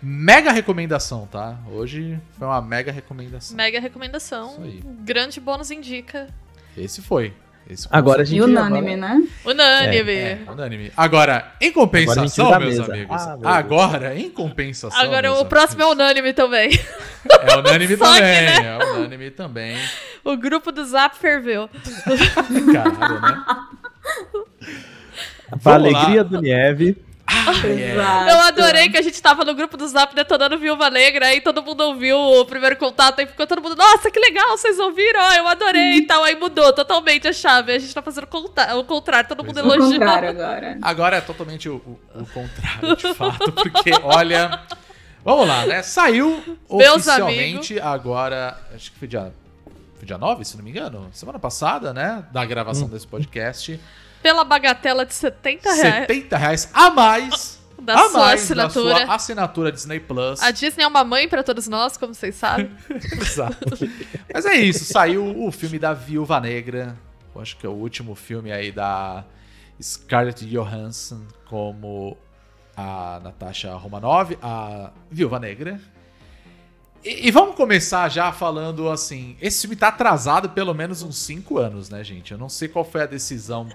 Mega recomendação, tá? Hoje foi uma mega recomendação. Mega recomendação. Isso aí. Grande bônus indica. Esse foi. Esse Agora a conceito- gente. Unânime, agora- né? Unânime. É, unânime. Agora, em compensação, Agora meus mesa. amigos. Ah, meu Deus. agora, em compensação. Agora o próximo é amigos, unânime também. É unânime Só que, também. né? É unânime também. O grupo do Zap ferveu. Caralho, né? Pra Vamos lá. alegria do Nieve. Exato. Eu adorei que a gente tava no grupo do Zap detonando Viúva Negra, aí todo mundo ouviu o primeiro contato, aí ficou todo mundo, nossa, que legal, vocês ouviram, ó, eu adorei e tal. Aí mudou totalmente a chave, a gente tá fazendo o contrário, todo mundo O contrário agora. Agora é totalmente o, o- o contrário, de fato, porque, olha. Vamos lá, né? Saiu Meus oficialmente agora. Acho que foi dia, foi dia 9, se não me engano. Semana passada, né? Da gravação desse podcast. Pela bagatela de 70 reais 70 reais a mais. da a sua mais assinatura. da sua assinatura Disney Plus. A Disney é uma mãe pra todos nós, como vocês sabem. Exato. Mas é isso, saiu o filme da Viúva Negra. Eu acho que é o último filme aí da Scarlett Johansson como a Natasha Romanoff, a Viúva Negra. E, e vamos começar já falando assim, esse filme tá atrasado pelo menos uns 5 anos, né, gente? Eu não sei qual foi a decisão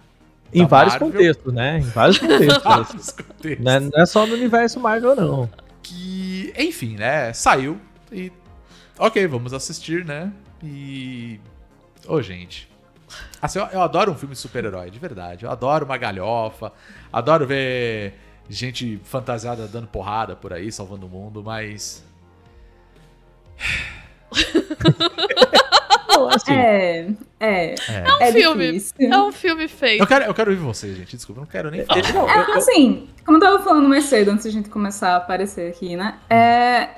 Em vários Marvel. contextos, né? Em vários contextos. Vários contextos. não, é, não é só no universo Marvel, não. que, enfim, né, saiu e ok, vamos assistir, né? E ô, gente. Assim, eu, eu adoro um filme de super-herói, de verdade. Eu adoro uma galhofa, adoro ver gente fantasiada dando porrada por aí, salvando o mundo, mas Não, assim, É, é. é. um filme. difícil. É um filme feito. Eu quero, eu quero ouvir vocês, gente. Desculpa, eu não quero nem falar. não, É, eu- eu- assim, como eu tava falando mais cedo, antes da gente começar a aparecer aqui, né? É,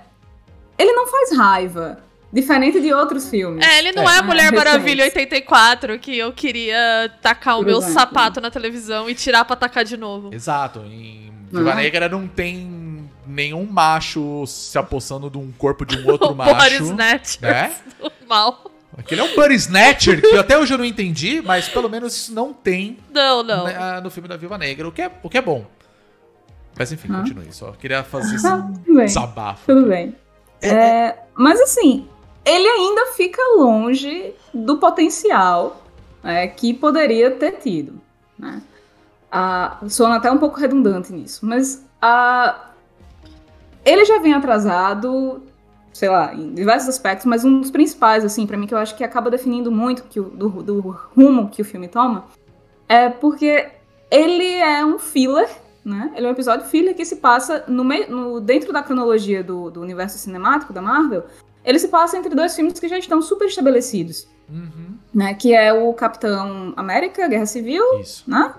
ele não faz raiva. Diferente de outros filmes. É, ele não é, É. a Mulher Ah, Maravilha recente. 84, que eu queria tacar o Por meu exemplo. sapato na televisão e tirar pra tacar de novo. Exato, em Viúva Ah. Negra não tem nenhum macho se apossando de um corpo de um outro o macho. Body Snatcher né? do mal. Aquele é um Buddy Snatcher, que até hoje eu não entendi, mas pelo menos isso não tem Não, não. né, ah, no filme da Viúva Negra, o que é, o que é bom. Mas enfim, Ah. continue. Só queria fazer esse Ah, tudo bem. desabafo. Tudo bem. É, mas assim, ele ainda fica longe do potencial é, que poderia ter tido. Né? Ah, sono até um pouco redundante nisso, mas ah, ele já vem atrasado, sei lá, em diversos aspectos, mas um dos principais, assim, para mim, que eu acho que acaba definindo muito que o, do, do rumo que o filme toma, é porque ele é um filler né? Ele é um episódio filler que se passa no meio, no, dentro da cronologia do, do universo cinemático da Marvel. Ele se passa entre dois filmes que já estão super estabelecidos, Uhum, né? Que é o Capitão América, Guerra Civil, isso. né?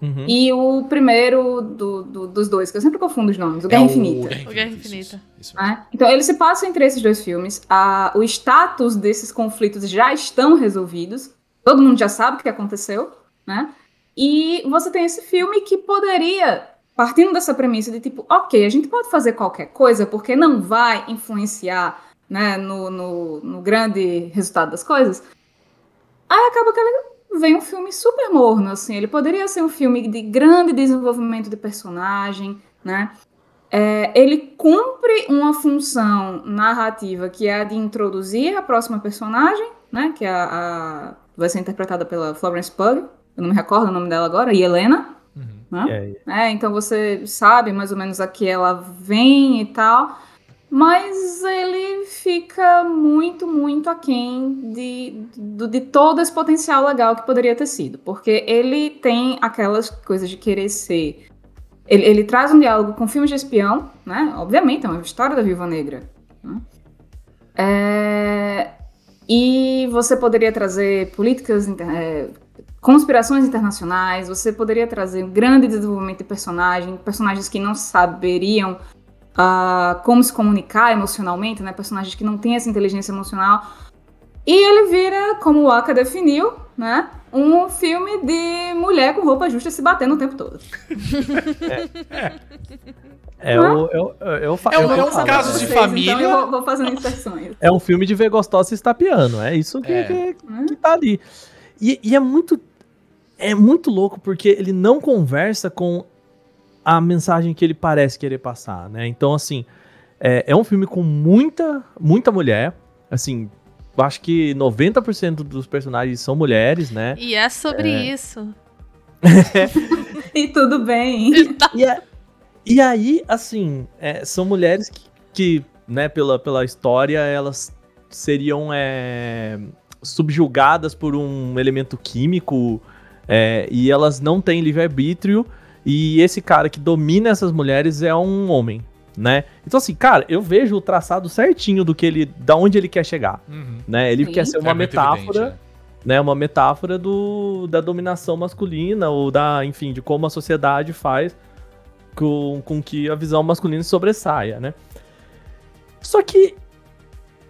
Uhum. E o primeiro do- do- dos dois, que eu sempre confundo os nomes, o Guerra É Infinita. Guerra O Guerra Infinita. Isso, isso né? Então, ele se passa entre esses dois filmes. A- o status desses conflitos já estão resolvidos. Todo mundo já sabe o que aconteceu, né? E você tem esse filme que poderia, partindo dessa premissa de tipo, ok, a gente pode fazer qualquer coisa porque não vai influenciar né, no, no, no grande resultado das coisas. Aí acaba que ele vem um filme super morno, assim. Ele poderia ser um filme de grande desenvolvimento de personagem, né? É, ele cumpre uma função narrativa que é a de introduzir a próxima personagem, né? Que é a, a- vai ser interpretada pela Florence Pugh. Eu não me recordo o nome dela agora, e Helena. Uhum. Né? É, É, então você sabe mais ou menos a que ela vem e tal. Mas ele fica muito, muito aquém de, de, de todo esse potencial legal que poderia ter sido. Porque ele tem aquelas coisas de querer ser. Ele, ele traz um diálogo com filmes de espião, né? Obviamente, é uma história da Viúva Negra. né? É, e você poderia trazer políticas, é, conspirações internacionais, você poderia trazer um grande desenvolvimento de personagem, personagens que não saberiam ah, como se comunicar emocionalmente, né? Personagens que não têm essa inteligência emocional. E ele vira, como o Aka definiu, né? Um filme de mulher com roupa justa se batendo o tempo todo. é, o, é, o- é, o fa- É um- o que eu é um caso de Vocês, família. Então eu vou, vou fazendo inserções. É um filme de ver gostosa se estapeando. É isso que, É. que, que tá ali. E, e é muito. É muito louco porque ele não conversa com a mensagem que ele parece querer passar, né? Então, assim, é, é um filme com muita, muita mulher. Assim, acho que 90% dos personagens são mulheres, né? E é sobre isso. E tudo bem. E, a- e aí, assim, é, são mulheres que, que, né, pela, pela história, elas seriam é, subjugadas por um elemento químico é, e elas não têm livre-arbítrio. E esse cara que domina essas mulheres é um homem, né? Então, assim, cara, eu vejo o traçado certinho do que ele. da onde ele quer chegar. Uhum. Né? Ele Sim. quer ser uma É metáfora evidente, né, uma metáfora do, da dominação masculina ou da, enfim, de como a sociedade faz com, com que a visão masculina sobressaia, né? Só que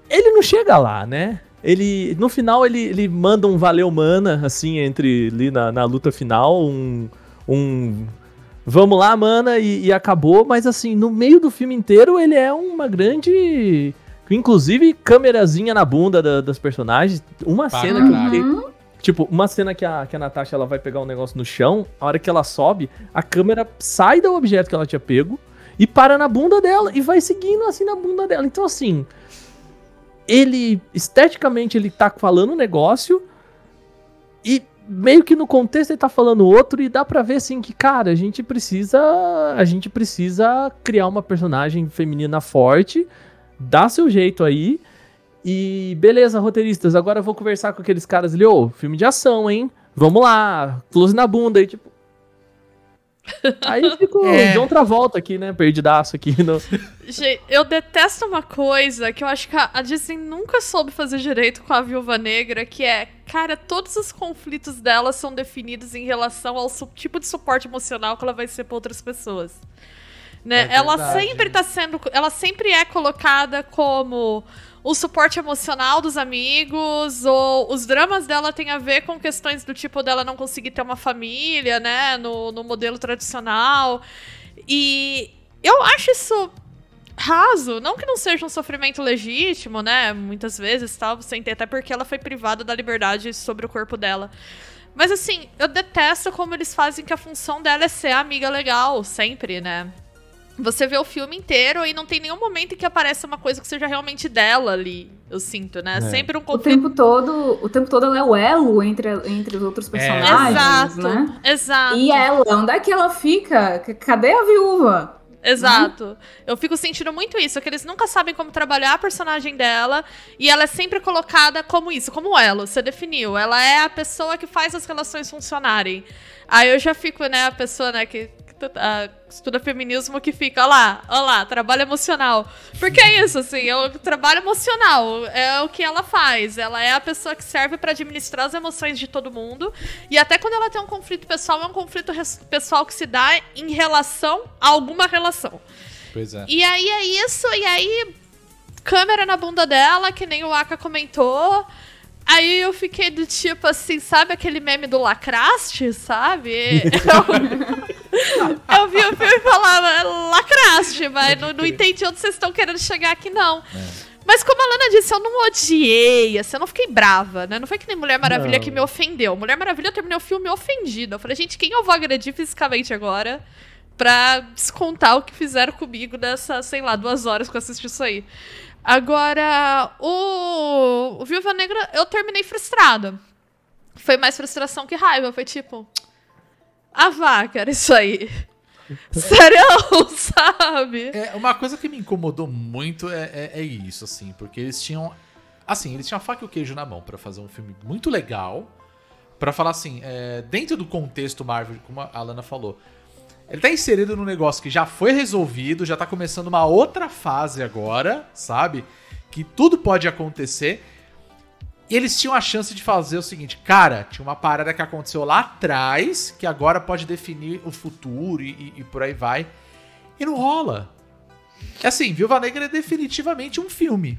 ele não chega lá, né? Ele, no final, ele, ele manda um valeu mana, assim, entre ali na, na luta final, um, um vamos lá, mana, e, e acabou, mas assim, no meio do filme inteiro, ele é uma grande Inclusive, câmerazinha na bunda da- das personagens. Uma cena caralho. que. Uhum. Tipo, uma cena que a, que a Natasha ela vai pegar um negócio no chão, a hora que ela sobe, a câmera sai do objeto que ela tinha pego e para na bunda dela e vai seguindo assim na bunda dela. Então, assim, ele esteticamente ele tá falando um negócio e meio que no contexto ele tá falando outro e dá pra ver assim que, cara, a gente precisa a gente precisa criar uma personagem feminina forte, dá seu jeito aí. E beleza, roteiristas, agora eu vou conversar com aqueles caras ali, ô, filme de ação, hein? Vamos lá, close na bunda aí, tipo. Aí ficou É. John Travolta aqui, né? Perdidaço aqui no. Gente, eu detesto uma coisa que eu acho que a Disney nunca soube fazer direito com a Viúva Negra, que é, cara, todos os conflitos dela são definidos em relação ao tipo de suporte emocional que ela vai ser pra outras pessoas. Né? É ela verdade. sempre tá sendo. Ela sempre é colocada como o suporte emocional dos amigos, ou os dramas dela têm a ver com questões do tipo dela não conseguir ter uma família, né? No, no modelo tradicional. E eu acho isso raso, não que não seja um sofrimento legítimo, né? Muitas vezes, tal, sem ter, até porque ela foi privada da liberdade sobre o corpo dela. Mas assim, eu detesto como eles fazem que a função dela é ser a amiga legal, sempre, né? Você vê o filme inteiro e não tem nenhum momento em que aparece uma coisa que seja realmente dela ali, eu sinto, né? É. Sempre um O conflito. tempo todo, o tempo todo ela é o elo entre, entre os outros personagens, Exato, né? exato. E ela, onde é que ela fica? Cadê a viúva? Exato. Eu fico sentindo muito isso, que eles nunca sabem como trabalhar a personagem dela e ela é sempre colocada como isso, como elo, você definiu. Ela é a pessoa que faz as relações funcionarem. Aí eu já fico, né, a pessoa, né, que, estuda feminismo que fica, ó lá, ó lá, trabalho emocional. Porque é isso, assim, é o trabalho emocional, é o que ela faz. Ela é a pessoa que serve pra administrar as emoções de todo mundo. E até quando ela tem um conflito pessoal, é um conflito pessoal que se dá em relação a alguma relação. Pois é. E aí é isso, e aí câmera na bunda dela, que nem o Aka comentou. Aí eu fiquei do tipo assim, sabe aquele meme do lacraste, sabe? Eu, eu vi o filme e falava, lacraste, mas não, não entendi onde vocês estão querendo chegar aqui, não. Mas como a Lana disse, eu não odiei, assim, eu não fiquei brava, né? Não foi que nem Mulher Maravilha Não. que me ofendeu. Mulher Maravilha eu terminei o filme ofendida. Eu falei, gente, quem eu vou agredir fisicamente agora pra descontar o que fizeram comigo nessas, sei lá, duas horas que eu assisti isso aí. Agora, o, o Viúva Negra, eu terminei frustrada. Foi mais frustração que raiva. Foi tipo, ah vá, cara, isso aí. Sério, sabe? É, uma coisa que me incomodou muito é, é- é isso, assim, porque eles tinham. Assim, eles tinham a faca e o queijo na mão pra fazer um filme muito legal. Pra falar assim, é, dentro do contexto Marvel, como a Alana falou, ele tá inserido num negócio que já foi resolvido, já tá começando uma outra fase agora, sabe? Que tudo pode acontecer. E eles tinham a chance de fazer o seguinte, cara, tinha uma parada que aconteceu lá atrás, que agora pode definir o futuro e, e- e por aí vai. E não rola. É assim, Viúva Negra é definitivamente um filme.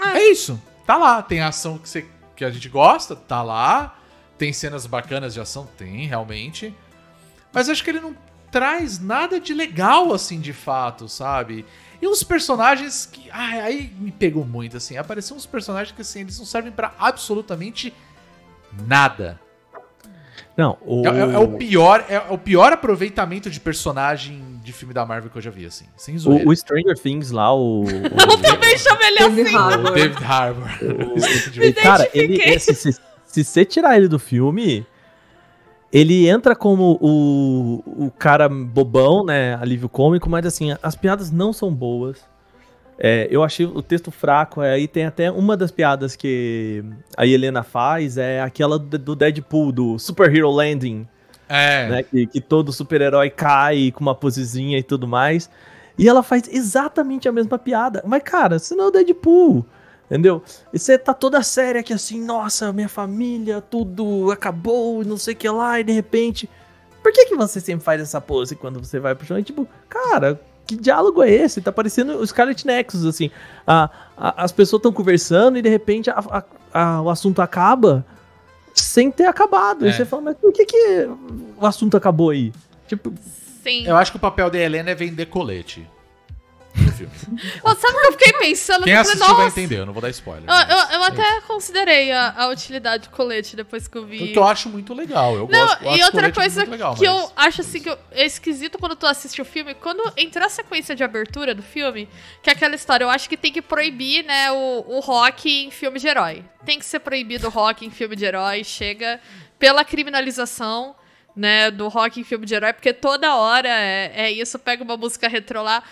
É isso. Tá lá. Tem ação que, você, que a gente gosta, tá lá. Tem cenas bacanas de ação, tem, realmente. Mas acho que ele não traz nada de legal, assim, de fato, sabe? E uns personagens que. Ai, aí me pegou muito, assim. Apareceram uns personagens que, assim, eles não servem pra absolutamente nada. Não, o. É, é- é o pior, é, o pior aproveitamento de personagem de filme da Marvel que eu já vi, assim. Sem O, zoeira. o Stranger Things lá, o. o- Eu também chamo ele David assim. O Harbour. David Harbour. E, cara, ele, esse- se, se você tirar ele do filme, ele entra como o, o cara bobão, né? Alívio cômico, mas assim, as piadas não são boas. É, eu achei o texto fraco. é, Aí tem até uma das piadas que a Helena faz, é aquela do Deadpool, do Super Hero Landing É. né? Que, que todo super-herói cai com uma posezinha e tudo mais. E ela faz exatamente a mesma piada. Mas, cara, você não é o Deadpool. Entendeu? E você tá toda séria aqui assim, nossa, minha família, tudo acabou, não sei o que lá, e de repente. Por que, que você sempre faz essa pose quando você vai pro chão? E, tipo, cara, que diálogo é esse? Tá parecendo o Scarlet Nexus, assim. A, a- as pessoas estão conversando e de repente a- a- a- o assunto acaba sem ter acabado. É. E você fala, mas por que, que o assunto acabou aí? Tipo, Sim. Eu acho que o papel da Helena é vender colete. Filme. Sabe o que eu fiquei pensando? Quem Eu falei, assistiu vai entender, eu não vou dar spoiler. Eu, eu, eu até considerei a, a utilidade do colete depois que eu vi. Porque eu acho muito legal. Eu Não, gosto, eu e outra coisa legal, que mas- eu acho assim que eu- é esquisito quando tu assiste o filme, quando entra a sequência de abertura do filme, que é aquela história, eu acho que tem que proibir, né, o, o rock em filme de herói. Tem que ser proibido o rock em filme de herói, chega pela criminalização, né, do rock em filme de herói, porque toda hora é, é isso, pega uma música retrô lá.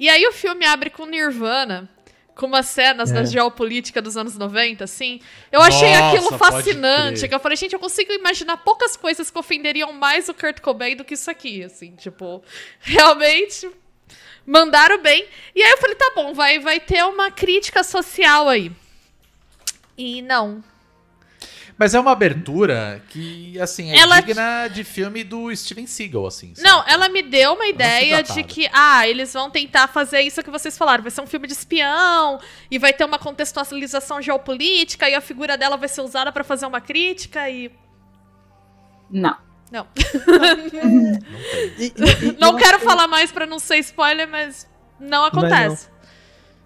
E aí o filme abre com Nirvana, com umas cenas É. da geopolítica dos anos 90, assim. Eu achei Nossa, aquilo fascinante. Que eu falei, gente, eu consigo imaginar poucas coisas que ofenderiam mais o Kurt Cobain do que isso aqui, assim. Tipo, realmente mandaram bem. E aí eu falei, tá bom, vai, vai ter uma crítica social aí. E não. Mas é uma abertura que, assim, é Ela- digna de filme do Steven Seagal, assim. sabe? Não, ela me deu uma ideia de que, ah, eles vão tentar fazer isso que vocês falaram. Vai ser um filme de espião e vai ter uma contextualização geopolítica e a figura dela vai ser usada pra fazer uma crítica e. Não. Não. e- e- e- não eu quero falar mais pra não ser spoiler, mas não acontece.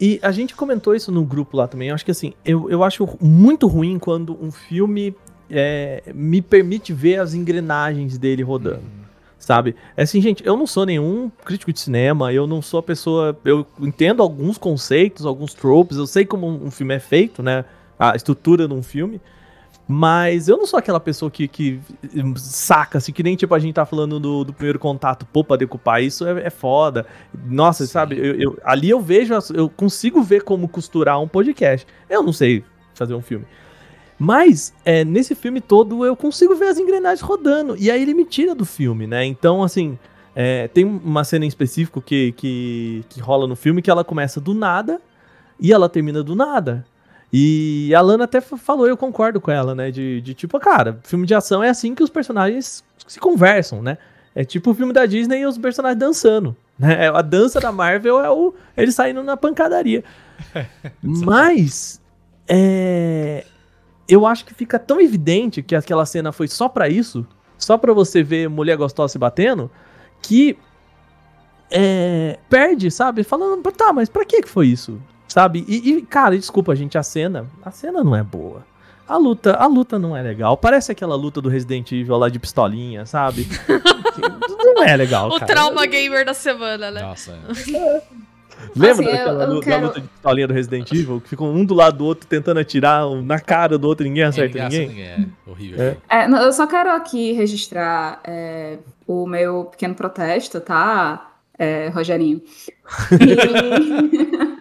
E a gente comentou isso no grupo lá também. Eu acho que assim, eu, eu acho muito ruim quando um filme é, me permite ver as engrenagens dele rodando. Sabe? É assim, gente, eu não sou nenhum crítico de cinema, eu não sou a pessoa. Eu entendo alguns conceitos, alguns tropes, eu sei como um filme é feito, né? A estrutura de um filme. Mas eu não sou aquela pessoa que, que saca, assim, que nem tipo a gente tá falando do, do primeiro contato, pô, pra decupar isso é, é foda. Nossa, Sim. sabe, eu, eu- ali eu vejo, eu consigo ver como costurar um podcast. Eu não sei fazer um filme. Mas, é, nesse filme todo, eu consigo ver as engrenagens rodando. E aí ele me tira do filme, né? Então, assim, é, tem uma cena em específico que, que, que rola no filme que ela começa do nada e ela termina do nada. E a Lana até fa- falou, eu concordo com ela, né? De, de tipo, cara, filme de ação é assim que os personagens se conversam, né? É tipo o filme da Disney e os personagens dançando. Né? A dança da Marvel é o eles saindo na pancadaria. Mas é, eu acho que fica tão evidente que aquela cena foi só pra isso, só pra você ver mulher gostosa se batendo, que é, perde, sabe? Falando, tá, mas pra que foi isso? Sabe? E, e, cara, desculpa, gente, a cena, a cena não é boa. A luta, a luta não é legal. Parece aquela luta do Resident Evil lá de pistolinha, sabe? Não é legal, o cara. trauma gamer da semana, né? Nossa, é. Lembra Assim, daquela eu lu- da quero- luta de pistolinha do Resident Evil? Que ficam um do lado do outro tentando atirar um na cara do outro e ninguém acerta Ninguém ninguém? acerta É horrível. É. É, não, eu só quero aqui registrar é, o meu pequeno protesto, tá, é, Rogerinho? E-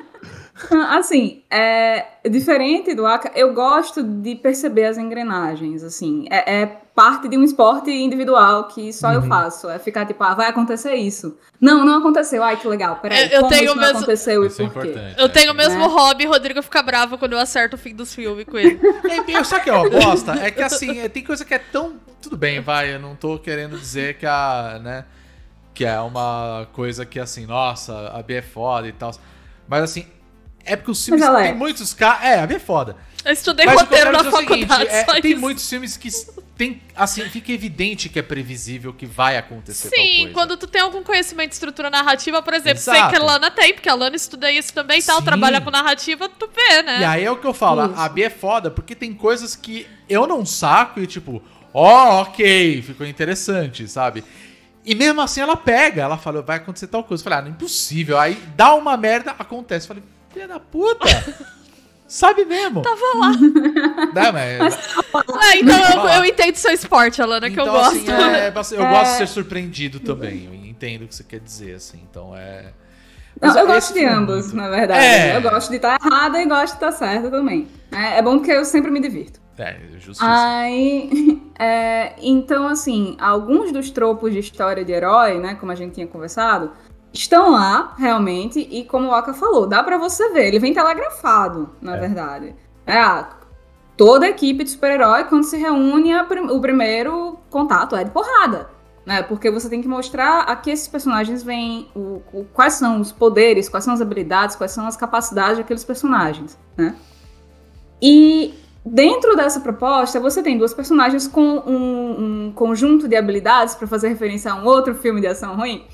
assim, é, diferente do Aka, eu gosto de perceber as engrenagens, assim. É, é parte de um esporte individual que só eu Uhum. faço. É ficar tipo, ah, vai acontecer isso. Não, não aconteceu. Ai, que legal. Peraí, Eu- eu como tenho isso não mesmo- aconteceu Isso é e por quê? importante. Eu é. tenho o mesmo hobby, Rodrigo fica bravo quando eu acerto o fim dos filmes com ele. É, meu, sabe o que é uma bosta? É que assim, é, tem coisa que é tão. Tudo bem, vai, eu não tô querendo dizer que a. né? Que é uma coisa que assim, nossa, a B é foda e tal. Mas assim, é porque os filmes tem é. muitos caras. É, a B é foda. Eu estudei Mas roteiro na é seguinte, faculdade, é, só tem isso. muitos filmes que tem. Assim, fica evidente que é previsível que vai acontecer tal Sim, coisa. quando tu tem algum conhecimento de estrutura narrativa, por exemplo, sei Exato. que a Lana tem, porque a Lana estuda isso também e tal, trabalha com narrativa, tu vê, né? E aí é o que eu falo, Isso. a B é foda, porque tem coisas que eu não saco e tipo, ó, ok, ficou interessante, sabe? E mesmo assim ela pega, ela fala, vai acontecer tal coisa. Eu falei, ah, não é impossível. Aí dá uma merda, acontece. Eu falei, filha da puta! Sabe mesmo? Tava lá. Não, mas, Ah, então eu, eu entendo seu esporte, Alana, que eu então, gosto. assim, é, eu É. gosto de ser surpreendido também. Eu entendo o que você quer dizer, assim. Então é. Não, eu gosto de ambos, muito- na verdade. É. Eu gosto de estar errada e gosto de estar certa também. É, é bom porque eu sempre me divirto. É, justiça. Aí, é, então, assim, alguns dos tropos de história de herói, né, como a gente tinha conversado, estão lá, realmente, e como o Aka falou, dá pra você ver, ele vem telegrafado, na É. verdade. É, toda a equipe de super-herói, quando se reúne, prim- o primeiro contato é de porrada, né, porque você tem que mostrar a que esses personagens vêm, o, o- quais são os poderes, quais são as habilidades, quais são as capacidades daqueles personagens, né. E Dentro dessa proposta, você tem duas personagens com um, um conjunto de habilidades, para fazer referência a um outro filme de ação ruim,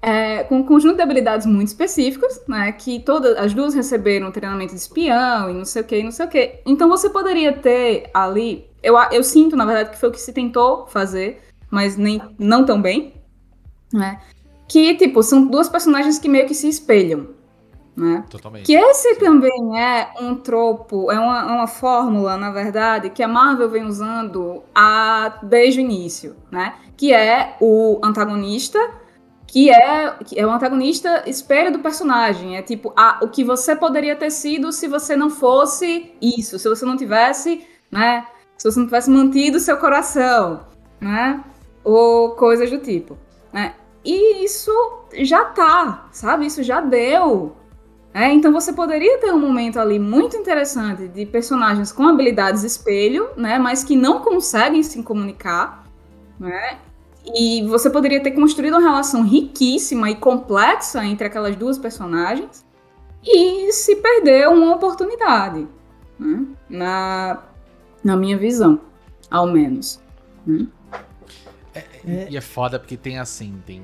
é, com um conjunto de habilidades muito específicos, né? Que todas as duas receberam treinamento de espião e não sei o que, não sei o que. Então você poderia ter ali. Eu, eu sinto, na verdade, que foi o que se tentou fazer, mas nem, não tão bem. Né? Que, tipo, são duas personagens que meio que se espelham. Né? Totalmente. Que esse também é um tropo, é uma, é uma fórmula, na verdade, que a Marvel vem usando a, desde o início, né? Que é o antagonista, que é, que é o antagonista espelho do personagem. É tipo, a, o que você poderia ter sido se você não fosse isso, se você não tivesse, né? Se você não tivesse mantido seu coração, né? Ou coisas do tipo, né? E isso já tá, sabe? Isso já deu. É, então você poderia ter um momento ali muito interessante de personagens com habilidades espelho, né, mas que não conseguem se comunicar, né? E você poderia ter construído uma relação riquíssima e complexa entre aquelas duas personagens e se perdeu uma oportunidade, né? na, na minha visão, ao menos. né? E é foda porque tem assim, tem.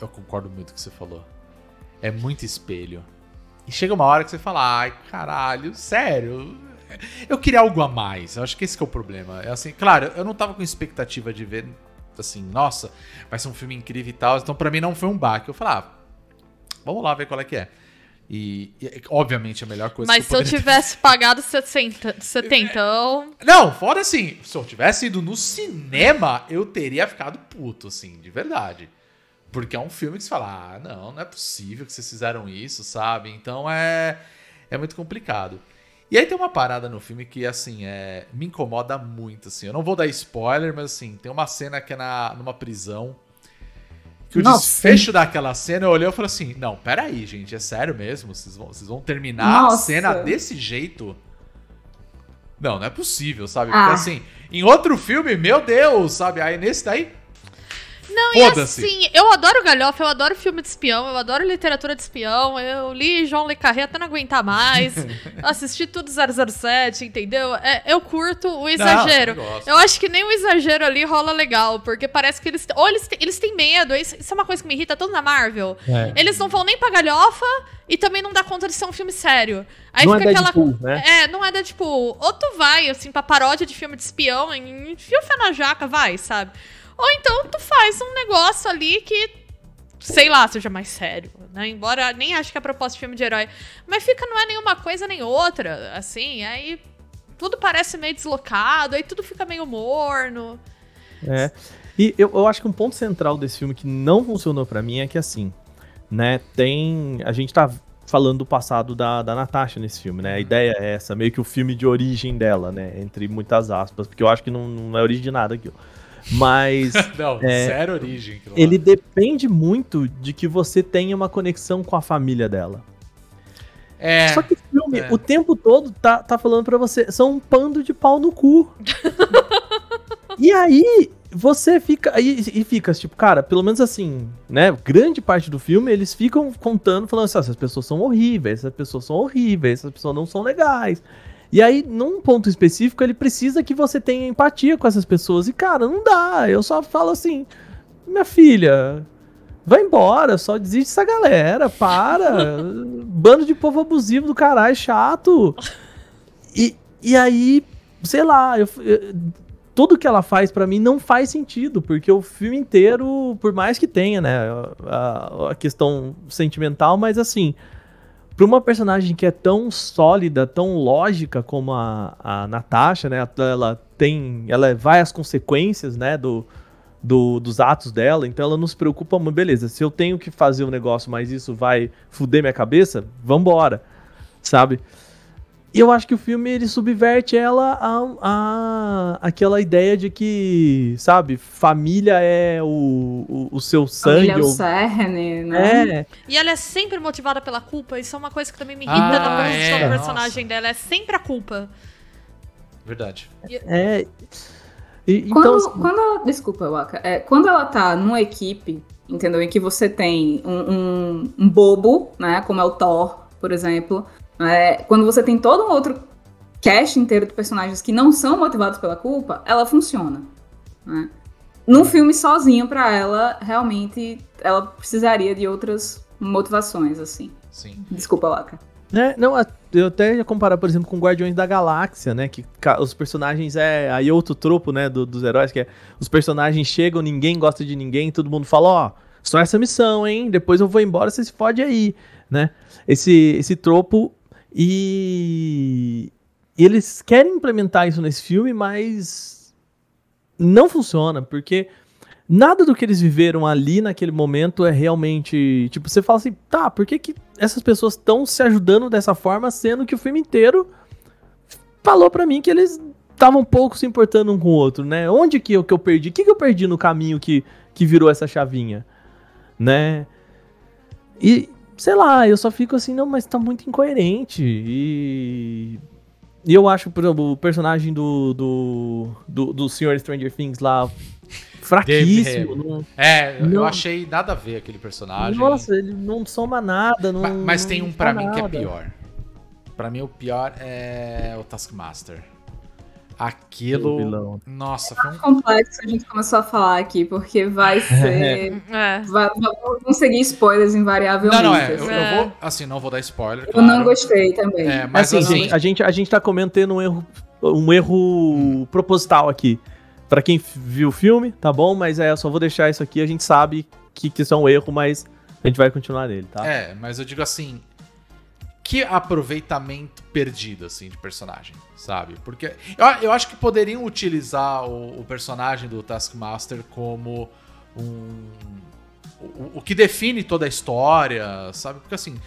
Eu concordo muito com o que você falou. É muito espelho. E chega uma hora que você fala, ai, caralho, sério. Eu queria algo a mais. Eu acho que esse que é o problema. É assim, claro, eu não tava com expectativa de ver, assim, nossa, vai ser um filme incrível e tal. Então, pra mim, não foi um baque. Eu falei, ah, vamos lá ver qual é que é. E, e, obviamente, a melhor coisa Mas que se eu poderia ter- tivesse pagado 60, 70 eu... Não, fora assim, se eu tivesse ido no cinema, eu teria ficado puto, assim, de verdade. Porque é um filme que você fala, ah, não, não é possível que vocês fizeram isso, sabe? Então é, é muito complicado. E aí tem uma parada no filme que, assim, é, me incomoda muito, assim. Eu não vou dar spoiler, mas, assim, tem uma cena que é na, numa prisão. Que o Nossa. desfecho daquela cena, eu olhei e falei assim, não, peraí, gente, é sério mesmo? Vocês vão, vocês vão terminar Nossa. a cena desse jeito? Não, não é possível, sabe? Ah. Porque assim, em outro filme, meu Deus, sabe? Aí nesse daí. Não, e assim, eu adoro galhofa, eu adoro filme de espião, eu adoro literatura de espião, eu li João Le Carré até não aguentar mais, assisti tudo 007, entendeu? É, eu curto o exagero. eu gosto. eu acho que nem o exagero ali rola legal, porque parece que eles... Ou eles, têm- eles têm medo, isso, isso é uma coisa que me irrita tanto na Marvel. É. Eles não vão nem pra galhofa e também não dá conta de ser um filme sério. Aí Não é fica aquela... Deadpool, né? É, não é Deadpool. Ou tu vai, assim, pra paródia de filme de espião, enfia o fé na jaca, vai, sabe? Ou então tu faz um negócio ali que, sei lá, seja mais sério, né? Embora nem acho que é a proposta de filme de herói. Mas fica, não é nenhuma coisa nem outra, assim, aí tudo parece meio deslocado, aí tudo fica meio morno. É. E eu, eu acho que um ponto central desse filme que não funcionou pra mim é que assim, né, tem. A gente tá falando do passado da, da Natasha nesse filme, né? A ideia é essa, meio que o filme de origem dela, né? Entre muitas aspas, porque eu acho que não, não é origem de nada aqui. Mas Não, É. zero origem. lá. ele depende muito de que você tenha uma conexão com a família dela. É. Só que o filme, É. o tempo todo, tá, tá falando pra você, são um pando de pau no cu. e aí, você fica. E, e fica, tipo, cara, pelo menos assim, né? Grande parte do filme, eles ficam contando, falando assim, "Ah, essas pessoas são horríveis, essas pessoas são horríveis, essas pessoas não são legais. E aí, num ponto específico, ele precisa que você tenha empatia com essas pessoas. E, cara, não dá. Eu só falo assim, minha filha, vai embora, só desiste dessa galera, para. Bando de povo abusivo do caralho, chato. E, e aí, sei lá, eu, eu- tudo que ela faz pra mim não faz sentido, porque o filme inteiro, por mais que tenha, né, a, a questão sentimental, mas assim, pra uma personagem que é tão sólida, tão lógica como a, a Natasha, né, ela tem, ela vai às consequências, né, do, do, dos atos dela, então ela não se preocupa muito, beleza, se eu tenho que fazer um negócio, mas isso vai fuder minha cabeça, vambora, sabe? E eu acho que o filme ele subverte ela a, a aquela ideia de que, sabe, família é o, o, o seu sangue. Família é o cerne, né? é, E ela é sempre motivada pela culpa. Isso é uma coisa que também me Ah, irrita na construção é, do nossa. personagem dela. É sempre a culpa. Verdade. é. E- Quando, então, assim, quando ela, desculpa, Waka, é, quando ela tá numa equipe, entendeu? Em que você tem um, um- um bobo, né? Como é o Thor, por exemplo. É, quando você tem todo um outro cast inteiro de personagens que não são motivados pela culpa, ela funciona. Né? Num filme sozinho, pra ela, realmente, ela precisaria de outras motivações, assim. Sim. Desculpa, Waka. né, não, eu até ia comparar, por exemplo, com Guardiões da Galáxia, né, que os personagens é aí outro tropo, né, do- dos heróis, que é os personagens chegam, ninguém gosta de ninguém, todo mundo fala, ó, só essa missão, hein, depois eu vou embora, você se fode aí, né, esse, esse tropo e... eles querem implementar isso nesse filme, mas não funciona, porque nada do que eles viveram ali naquele momento é realmente. Tipo, você fala assim, tá, por que, que essas pessoas estão se ajudando dessa forma, sendo que o filme inteiro falou pra mim que eles estavam pouco se importando um com o outro, né? Onde que eu, que eu perdi? O que, que eu perdi no caminho que, que virou essa chavinha? Né? E, sei lá, eu só fico assim, não, mas tá muito incoerente. E. E eu acho, por exemplo, o personagem do, do, do, do Sr. Stranger Things lá fraquíssimo. Não- É, eu Não. achei nada a ver aquele personagem. nossa, ele não soma nada. Não, Ma- mas não tem um pra faz mim que é nada. pior. Pra mim o pior é o Taskmaster. Aquilo. Vilão. Nossa, foi um. Complexo a gente começou a falar aqui, porque vai ser. É. vai, vão seguir spoilers invariavelmente. Não, não, é. Eu, assim. eu É. vou. Assim, não vou dar spoiler. Eu claro. não gostei também. É, Mas assim, assim. gente, a gente, a gente tá comentando um erro, um erro proposital aqui. Pra quem viu o filme, tá bom? Mas é, eu só vou deixar isso aqui. A gente sabe que, que isso é um erro, mas a gente vai continuar nele, tá? É, mas eu digo assim. Que aproveitamento perdido, assim, de personagem, sabe? Porque eu, eu acho que poderiam utilizar o, o personagem do Taskmaster como um. O, o que define toda a história, sabe? Porque assim.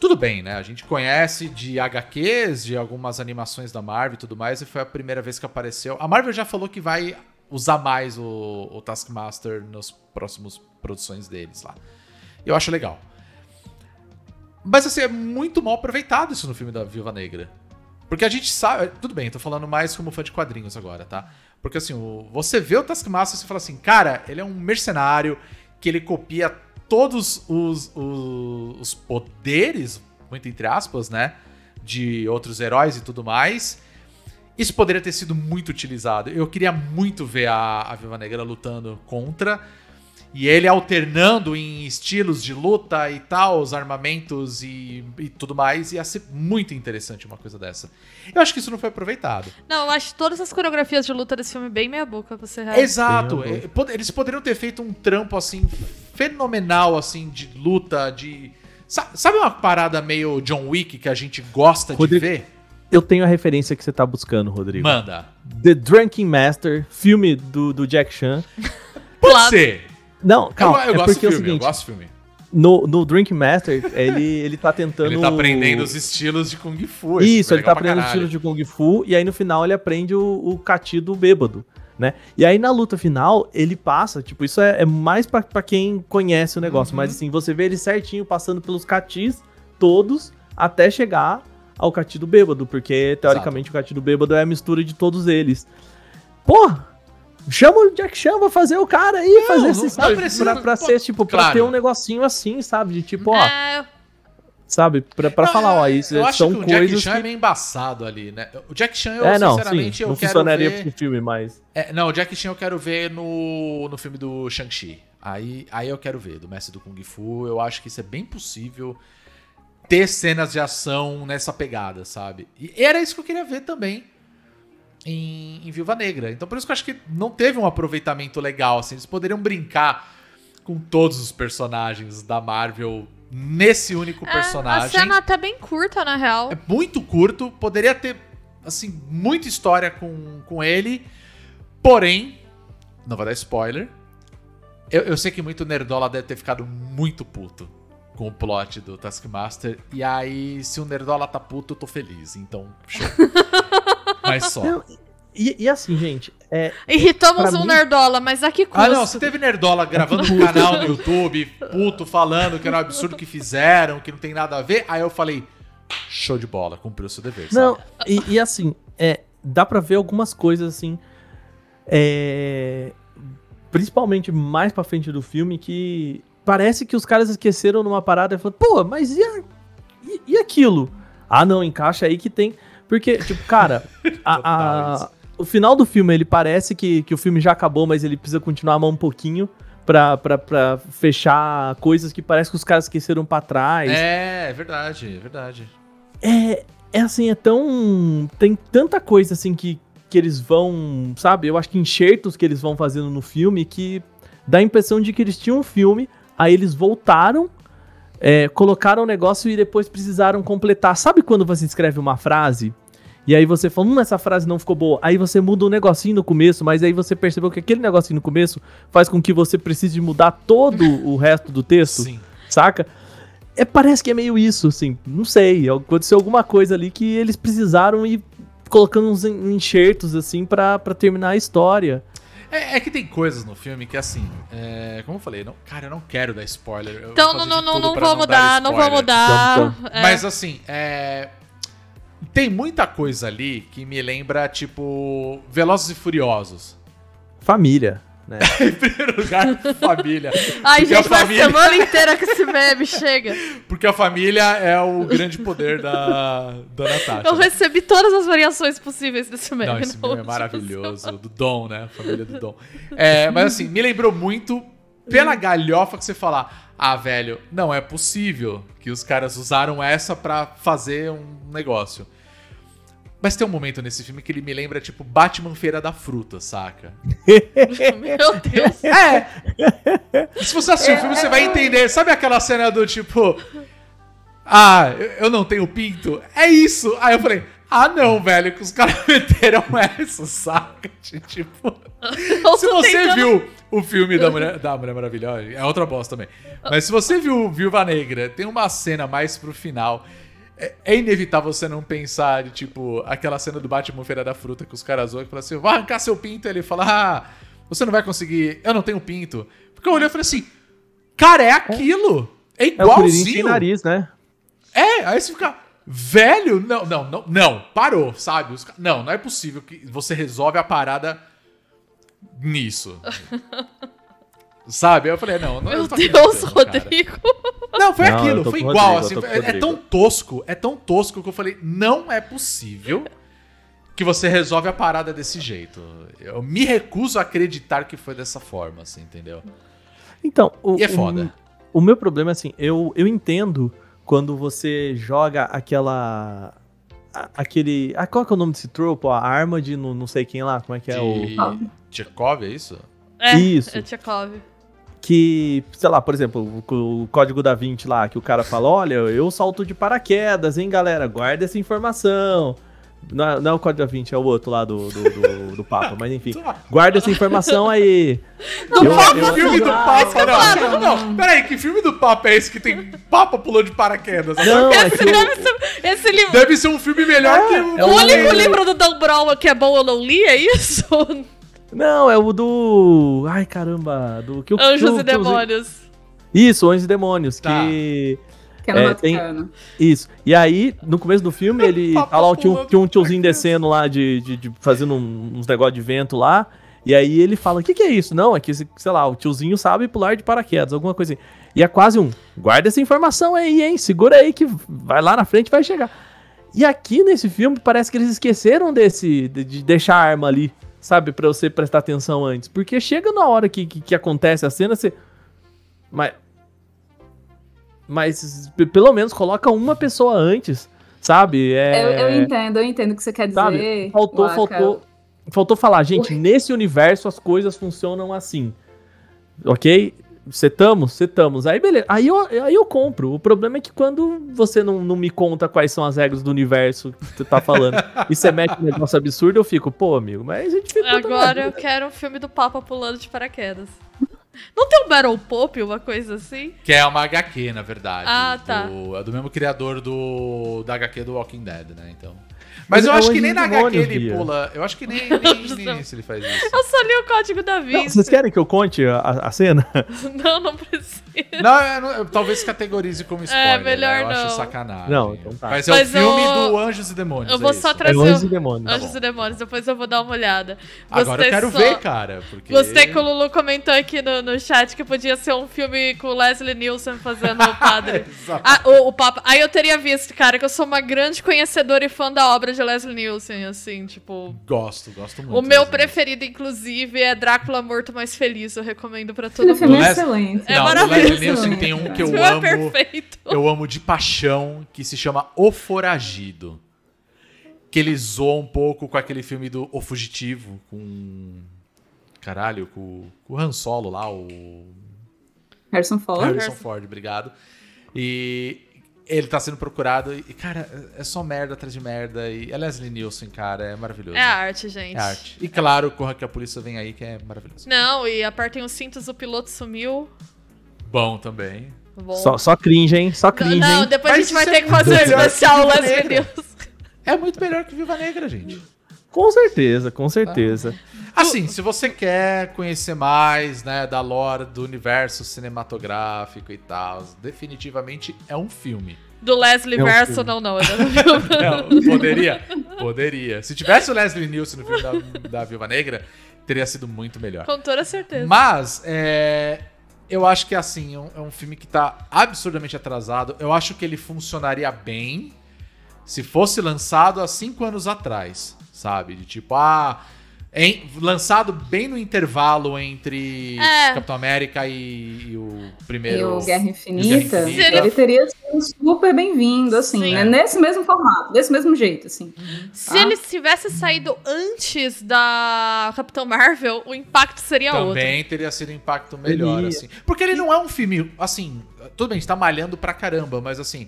Tudo bem, né? A gente conhece de HQs, de algumas animações da Marvel e tudo mais, e foi a primeira vez que apareceu. A Marvel já falou que vai usar mais o, o Taskmaster nas próximas produções deles lá. Eu acho legal. Mas assim, é muito mal aproveitado isso no filme da Viúva Negra. Porque a gente sabe. Tudo bem, tô falando mais como fã de quadrinhos agora, tá? Porque assim, o- você vê o Taskmaster e você fala assim, cara, ele é um mercenário que ele copia todos os, os, os poderes, muito entre aspas, né? De outros heróis e tudo mais. Isso poderia ter sido muito utilizado. Eu queria muito ver a, a Viúva Negra lutando contra. E ele alternando em estilos de luta e tal, os armamentos e, e tudo mais. Ia ser muito interessante uma coisa dessa. Eu acho que isso não foi aproveitado. Não, eu acho todas as coreografias de luta desse filme bem meia boca, pra ser real. Exato. É, Eles poderiam ter feito um trampo assim fenomenal assim de luta, de Sa- sabe uma parada meio John Wick que a gente gosta Rodrigo, de ver? Eu tenho a referência que você tá buscando, Rodrigo. Manda. The Drunken Master, filme do, do Jack Chan. Pode ser. Não, calma, eu, eu é gosto porque do é o filme, eu seguinte, gosto do filme. no, no Drunken Master, ele, ele tá tentando... Ele tá aprendendo os estilos de Kung Fu. Isso, foi ele tá aprendendo caralho. estilo de Kung Fu, e aí no final ele aprende o, o Kati do bêbado, né? E aí na luta final, ele passa, tipo, isso é, é mais pra, pra quem conhece o negócio, Uhum. mas assim, você vê ele certinho passando pelos Katis todos até chegar ao Kati do bêbado, porque teoricamente o Kati do bêbado é a mistura de todos eles. Porra! Chama o Jack Chan pra fazer o cara aí, Não, fazer não- esse, não sabe? precisa- pra, pra pô, ser, tipo, pra claro. ter um negocinho assim, sabe? De tipo, ó, É, sabe? Pra, pra Não, falar, ó, isso eu acho são que o Jack coisas Chan que... é meio embaçado ali, né? O Jack Chan, eu É, não, sim, sinceramente, eu não quero funcionaria ver... pro filme, mas... É, não, o Jack Chan eu quero ver no, no filme do Shang-Chi. Aí, aí eu quero ver, do Mestre do Kung Fu. Eu acho que isso é bem possível ter cenas de ação nessa pegada, sabe? E era isso que eu queria ver também em, em Viúva Negra. Então por isso que eu acho que não teve um aproveitamento legal, assim. Eles poderiam brincar com todos os personagens da Marvel nesse único É, a personagem. cena até bem curta, na real. É muito curto, poderia ter, assim, muita história com, com ele. Porém, não vai dar spoiler. Eu, eu sei que muito Nerdola deve ter ficado muito puto com o plot do Taskmaster. E aí, se o Nerdola tá puto, eu tô feliz. Então, show. Mas só. Não, E, e assim, gente, é, Irritamos um mim- nerdola, mas a que custa? Ah, não, se teve Nerdola gravando um canal no YouTube, puto, falando que era um absurdo que fizeram, que não tem nada a ver, aí eu falei, show de bola, cumpriu seu dever, Não, sabe? e, e assim, é, dá pra ver algumas coisas assim. é, principalmente mais pra frente do filme, que parece que os caras esqueceram numa parada e falaram, pô, mas e, a- e- e aquilo? Ah, não, encaixa aí que tem. Porque, tipo, cara, a- a- o final do filme, ele parece que, que o filme já acabou, mas ele precisa continuar a mão um pouquinho pra, pra, pra fechar coisas que parece que os caras esqueceram pra trás. É, é verdade, é verdade. É, é assim, é tão. Tem tanta coisa assim que, que eles vão. Sabe? Eu acho que enxertos que eles vão fazendo no filme que dá a impressão de que eles tinham um filme, aí eles voltaram, é, colocaram o negócio e depois precisaram completar. Sabe quando você escreve uma frase? E aí você fala, hum, essa frase não ficou boa. Aí você muda um negocinho no começo, mas aí você percebeu que aquele negocinho no começo faz com que você precise mudar todo o resto do texto Sim. saca? É, parece que é meio isso, assim. Não sei. Aconteceu alguma coisa ali que eles precisaram ir colocando uns en- enxertos, assim, pra terminar a história. É, é que tem coisas no filme que, assim, é, como eu falei, não, cara, eu não quero dar spoiler. eu Então não, não, não, não vou dar mudar, não vou mudar. Então, É. Mas assim, é. Tem muita coisa ali que me lembra, tipo, Velozes e Furiosos. Família, né? Em primeiro lugar, família. Ai, Porque a gente, a família- semana inteira com esse meme, chega. Porque a família é o grande poder da, da Natasha. Eu recebi todas as variações possíveis desse meme. Não, esse filme é maravilhoso. Do Dom, né? A família do Dom. É, mas assim, me lembrou muito pela galhofa que você falar. Ah, velho, não é possível que os caras usaram essa pra fazer um negócio. Mas tem um momento nesse filme que ele me lembra, tipo, Batman Feira da Fruta, saca? Meu Deus. É! Se você assistir o filme, você vai entender. Sabe aquela cena do tipo. Ah, eu- não tenho pinto? É isso! Aí eu falei, ah não, velho, que os caras meteram essa, saca? Tipo. Se você tentando- viu o filme da Mulher, da Mulher Maravilhosa, é outra bosta também. Mas se você viu Viúva Negra, tem uma cena mais pro final. É, é inevitável você não pensar de tipo aquela cena do Batman Feira da Fruta que os caras zoam e falam assim: vai arrancar seu pinto. Ele fala: Ah, você não vai conseguir, eu não tenho pinto. Porque eu olhei e falei assim: Cara, é aquilo! É É o Kuririn sem igualzinho! nariz, né? É, aí você fica, velho, não, não, não, não, parou, sabe? Os não, não é possível que você resolve a parada nisso. sabe? Aí eu falei, não, não Meu eu tô Deus, acreditando, cara. Rodrigo. Não, foi Não, aquilo, foi o igual, Rodrigo, assim, o é, é Rodrigo. tão tosco, é tão tosco que eu falei, não é possível que você resolve a parada desse jeito. Eu me recuso a acreditar que foi dessa forma, assim, entendeu? Então, o, E é foda. O, o meu problema é assim, eu, eu entendo quando você joga aquela. Aquele. Ah, qual que é o nome desse trope? A arma de não, não sei quem lá, como é que é o. De Tchekov, é isso? É, Isso. é Tchekov. Que, sei lá, por exemplo, o, código da Vinci lá, que o cara fala, olha, eu salto de paraquedas, hein, galera, guarda essa informação. Não é, não é o código da Vinci, é o outro lá do, do, do, do Papa, mas enfim. Guarda essa informação aí. Não, Eu- Papa, eu- filme do Ah, Papa, não. Não, peraí, que filme do Papa é esse que tem Papa pulando de paraquedas? Não, é Esse, que o- deve ser, esse livro. Deve ser um filme melhor que o. é o o- único livro do Dan Brown que é bom eu não li, é isso? Não, é o do. Ai, caramba. Do que o Anjos e Demônios. Isso, Anjos e Demônios. Tá. Que. Que é no É, Vaticano. Isso. E aí, no começo do filme, ele tá lá, tinha um, tinha um tiozinho descendo lá, de, de, de- fazendo uns negócios de vento lá. E aí ele fala: O que, que é isso? Não, é que, sei lá, o tiozinho sabe pular de paraquedas, alguma coisa assim. E é quase um: guarda essa informação aí, hein? Segura aí que vai lá na frente e vai chegar. E aqui nesse filme parece que eles esqueceram desse, de, de deixar a arma ali, sabe? Pra você prestar atenção antes. Porque chega na hora que, que, que acontece a cena, você. Mas. Mas pelo menos coloca uma pessoa antes, sabe? É, Eu, eu entendo, eu entendo o que você quer dizer. Sabe? Faltou, faltou. faltou falar, gente, nesse universo as coisas funcionam assim. Ok? Setamos? Setamos. Aí beleza. Aí eu, aí eu compro. O problema é que quando você não, não me conta quais são as regras do universo que você tá falando e você mete um negócio absurdo, eu fico, pô, amigo, mas a gente fica. Agora eu quero um filme do Papa pulando de paraquedas. Não tem um Battle Pop, uma coisa assim? Que é uma HQ, na verdade. Ah, tá. Do- é do mesmo criador do, da HQ do Walking Dead, né? Então. Mas eu é acho que nem na HQ ele Bia. pula. Eu acho que nem, nem, ele faz isso. Eu só li o código da Não, Vinci. vocês querem que eu conte a, a cena? Não, não precisa. Não, eu não- eu talvez categorize como spoiler. melhor né? Eu não. acho sacanagem. Não, então tá. Mas é Mas o filme eu- do Anjos e Demônios. Eu vou é só trazer É Anjos e Demônios. Anjos e Demônios, depois eu vou dar uma olhada. Agora eu quero só- ver, cara. Porque... Gostei que o Lulu comentou aqui no, no chat que podia ser um filme com o Leslie Nielsen fazendo o padre. Ah, o, o Papa. Aí eu teria visto, cara, que eu sou uma grande conhecedora e fã da obra de Leslie Nielsen, assim, tipo. Gosto, gosto muito. O meu Leslie preferido, inclusive, é Drácula Morto Mais Feliz. Eu recomendo pra todo filme mundo. é excelente. É Não, o maravilhoso. Leslie Nielsen tem um que eu é amo. perfeito. Eu amo de paixão, que se chama O Foragido. Que ele zoa um pouco com aquele filme do O Fugitivo, com. Caralho, com, com o Han Solo lá, o. Harrison Ford. Harrison Ford, obrigado. E ele tá sendo procurado e, cara, é só merda atrás de merda. E é Leslie Nielsen, cara, é maravilhoso. É arte, gente. É arte. E claro, corra que a polícia vem aí, que é maravilhoso. Não, e apertem os cintos, o piloto sumiu. Bom também. Bom. Só, só cringe, hein? Só cringe, não, hein? depois Mas a gente vai ter é que fazer um especial Leslie. Nielsen. É muito melhor que Viva Negra, gente. Com certeza, com certeza. Assim, se você quer conhecer mais, né, da lore do universo cinematográfico e tal, definitivamente é um filme. Do Leslie É um Verso, filme. não, não- Não, poderia? Poderia. Se tivesse o Leslie Nielsen no filme da, da Viúva Negra, teria sido muito melhor. Com toda certeza. Mas, é, eu acho que assim, é um, é um filme que tá absurdamente atrasado. Eu acho que ele funcionaria bem se fosse lançado há cinco anos atrás, sabe? De tipo, ah. em- lançado bem no intervalo entre É. Capitão América e, e o E primeiro. o Guerra Guerra Infinita, Infinita. ele teria sido super bem-vindo, assim, Sim. né? Nesse mesmo formato, desse mesmo jeito, assim. Se ele tivesse saído antes da Capitão Marvel, o impacto seria outro. Também teria sido um impacto melhor, Ele- assim. Porque ele não é um filme, assim, tudo bem, a gente tá malhando pra caramba, mas assim,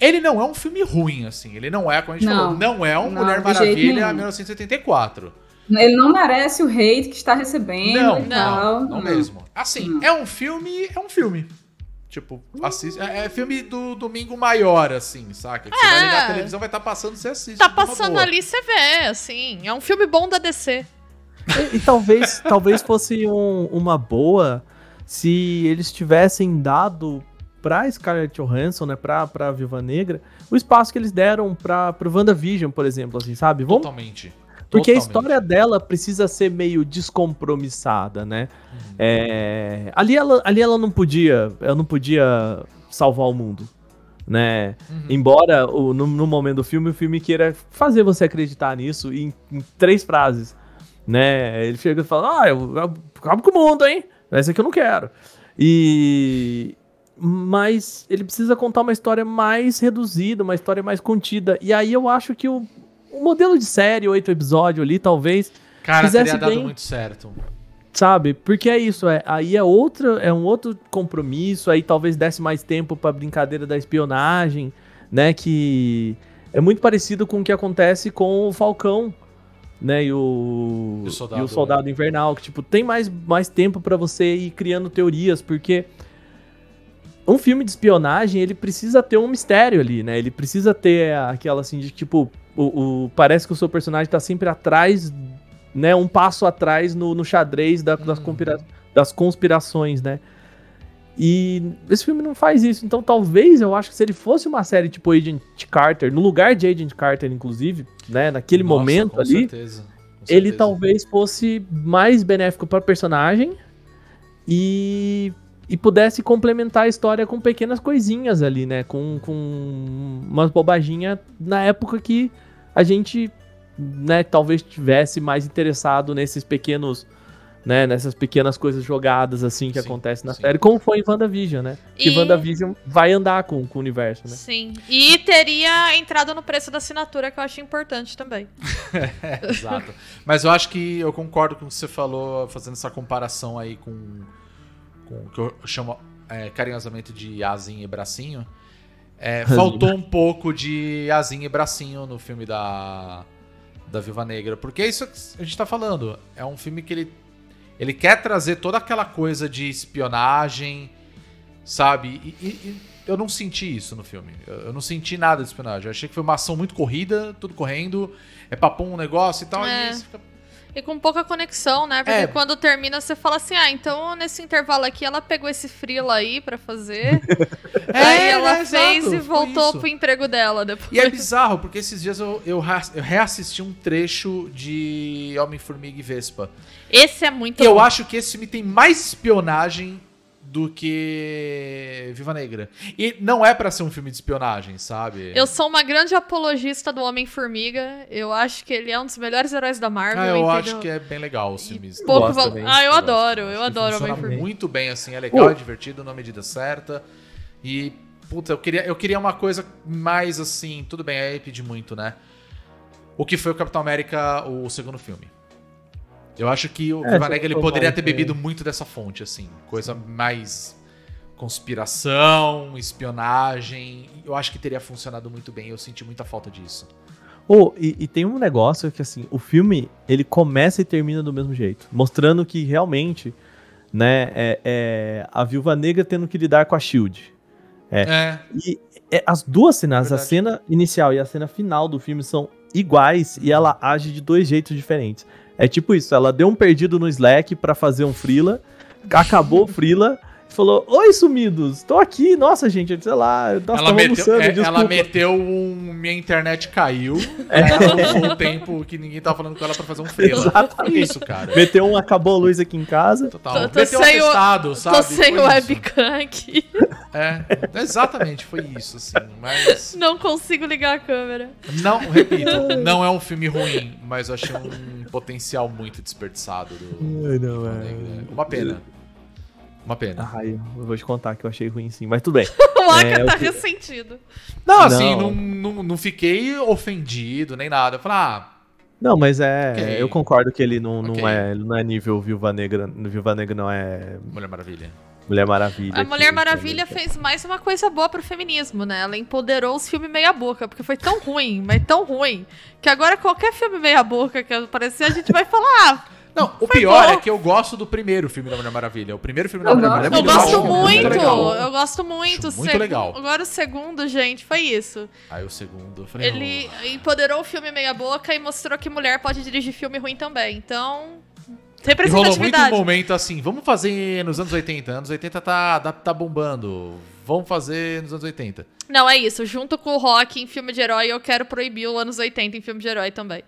ele não é um filme ruim, assim. Ele não é, como a gente Não. falou, não é um Não, Mulher Maravilha nenhum. 1984. Ele não merece o hate que está recebendo Não, tal. não, não mesmo. Assim, é um filme, é um filme. Tipo, assiste, é, é filme do Domingo Maior, assim, saca? Que Você vai ligar a É. televisão, vai estar passando, você assiste. Tá passando boa. ali, você vê, assim. É um filme bom da DC. E, e talvez, talvez fosse um- uma boa se eles tivessem dado pra Scarlett Johansson, né, pra, pra Viúva Negra, o espaço que eles deram pra, pro WandaVision, por exemplo, assim, sabe? Vamos, Totalmente. porque a Totalmente. história dela precisa ser meio descompromissada, né? Uhum. É, ali, ela, ali ela não podia, ela não podia salvar o mundo, né? Uhum. Embora o- no, no momento do filme o filme queira fazer você acreditar nisso em, em três frases, né? Ele chega e fala: "Ah, eu, eu acabo com o mundo, hein? Essa aqui eu não quero". E mas ele precisa contar uma história mais reduzida, uma história mais contida. E aí eu acho que o, o modelo de série, oito episódios ali, talvez Cara, fizesse teria dado bem- muito certo. Sabe? Porque é isso, é, aí é outra, é um outro compromisso, aí talvez desse mais tempo pra brincadeira da espionagem, né, que é muito parecido com o que acontece com o Falcão, né, e o, E o Soldado- e o Soldado Invernal, que tipo, tem mais, mais tempo pra você ir criando teorias, porque um filme de espionagem, ele precisa ter um mistério ali, né? Ele precisa ter aquela assim de tipo, o, o- parece que o seu personagem tá sempre atrás, né? Um passo atrás no, no xadrez da- das, Uhum. conspira- das conspirações, né? E esse filme não faz isso. Então, talvez eu acho que se ele fosse uma série tipo Agent Carter, no lugar de Agent Carter, inclusive, né? Naquele Nossa, momento com ali, certeza, ele certeza. talvez fosse mais benéfico para personagem e, e pudesse complementar a história com pequenas coisinhas ali, né? Com, com umas bobaginhas na época que a gente, né, talvez tivesse mais interessado nesses pequenos, né, nessas pequenas coisas jogadas assim que Sim, acontecem na sim. série, como foi em WandaVision, né? Que E- WandaVision vai andar com, com o universo, né? Sim. E teria entrado no preço da assinatura, que eu acho importante também. Exato. Mas eu acho que eu concordo com o que você falou, fazendo essa comparação aí com, com o que eu chamo é, carinhosamente de asinha e bracinho. É, faltou um pouco de asinha e bracinho no filme da, da Viúva Negra. Porque é isso que a gente tá falando. É um filme que ele, ele quer trazer toda aquela coisa de espionagem, sabe? E, e- e eu não senti isso no filme. Eu, eu não senti nada de espionagem. Eu achei que foi uma ação muito corrida, tudo correndo. É papum um negócio e tal. É. E você fica- E com pouca conexão, né? Porque É. quando termina, você fala assim: ah, então nesse intervalo aqui ela pegou esse frila aí pra fazer. aí ela é, fez exato, e voltou pro emprego dela depois. E é bizarro, porque esses dias eu, eu, eu reassisti um trecho de Homem-Formiga e Vespa. Esse é muito E eu bom. acho que esse filme tem mais espionagem do que Viva Negra. E não é pra ser um filme de espionagem, sabe? Eu sou uma grande apologista do Homem-Formiga. Eu acho que ele é um dos melhores heróis da Marvel. Ah, eu entendeu? acho que é bem legal os filmes. Pouco gosto val- também. Ah, eu Eu adoro, eu Acho que adoro Homem-Formiga. muito bem, assim, é legal, Oh. é divertido, na medida certa. E, puta, eu queria, eu queria uma coisa mais assim, tudo bem, aí pedi muito, né? O que foi o Capitão América, o segundo filme. Eu acho que o É, ele poderia ter é. bebido muito dessa fonte, assim. Coisa mais conspiração, espionagem. Eu acho que teria funcionado muito bem, eu senti muita falta disso. Oh, e, e tem um negócio que, assim, o filme, ele começa e termina do mesmo jeito. Mostrando que, realmente, né, é, é a Viúva Negra tendo que lidar com a SHIELD. É, E é, as duas cenas, a cena inicial e a cena final do filme são iguais e ela age de dois jeitos diferentes. É tipo isso, ela deu um perdido no Slack pra fazer um freela, acabou o freela, falou, oi sumidos, tô aqui, nossa gente, sei lá, ela, tava meteu, almoçando, é, desculpa. ela meteu um. Minha internet caiu. Ela usou o tempo que ninguém tava falando com ela pra fazer um freela. Exatamente. Foi isso, cara. Meteu um, acabou a luz aqui em casa. Total. Tô- tô Meteu um sem o- atestado, sabe? Tô sem Foi isso. webcam aqui. É, exatamente, foi isso, assim. Mas. Não consigo ligar a câmera. Não, repito, não é um filme ruim, mas eu achei um potencial muito desperdiçado do. Ai, não, do é. Negra. Uma pena. Uma pena. Ai, eu vou te contar que eu achei ruim sim, mas tudo bem. O Aka É, tá que- ressentido. Não, assim, Não. não, não, não fiquei ofendido nem nada. Eu falei, ah, Não, mas é. Ok. Eu concordo que ele não, não, Ok. é, ele não é nível Viúva Negra. Viúva Negra não é Mulher Maravilha. Mulher Maravilha. A Mulher Maravilha fez mais uma coisa boa pro feminismo, né? Ela empoderou os filmes meia boca, porque foi tão ruim, mas tão ruim, que agora qualquer filme meia boca que aparecer, a gente vai falar, ah, Não, o pior bom. é que eu gosto do primeiro filme da Mulher Maravilha. O primeiro filme da Mulher. Maravilha. eu Eu gosto muito, eu gosto muito. Acho muito Segu- legal. Agora o segundo, gente, foi isso. Aí o segundo, eu falei, Ele empoderou o filme meia boca e mostrou que mulher pode dirigir filme ruim também. Então, E rolou muito um momento assim, vamos fazer nos anos 80. Anos 80 tá, tá, tá bombando. Vamos fazer nos anos 80. Não, é isso. Junto com o rock em filme de herói, eu quero proibir os anos 80 em filme de herói também.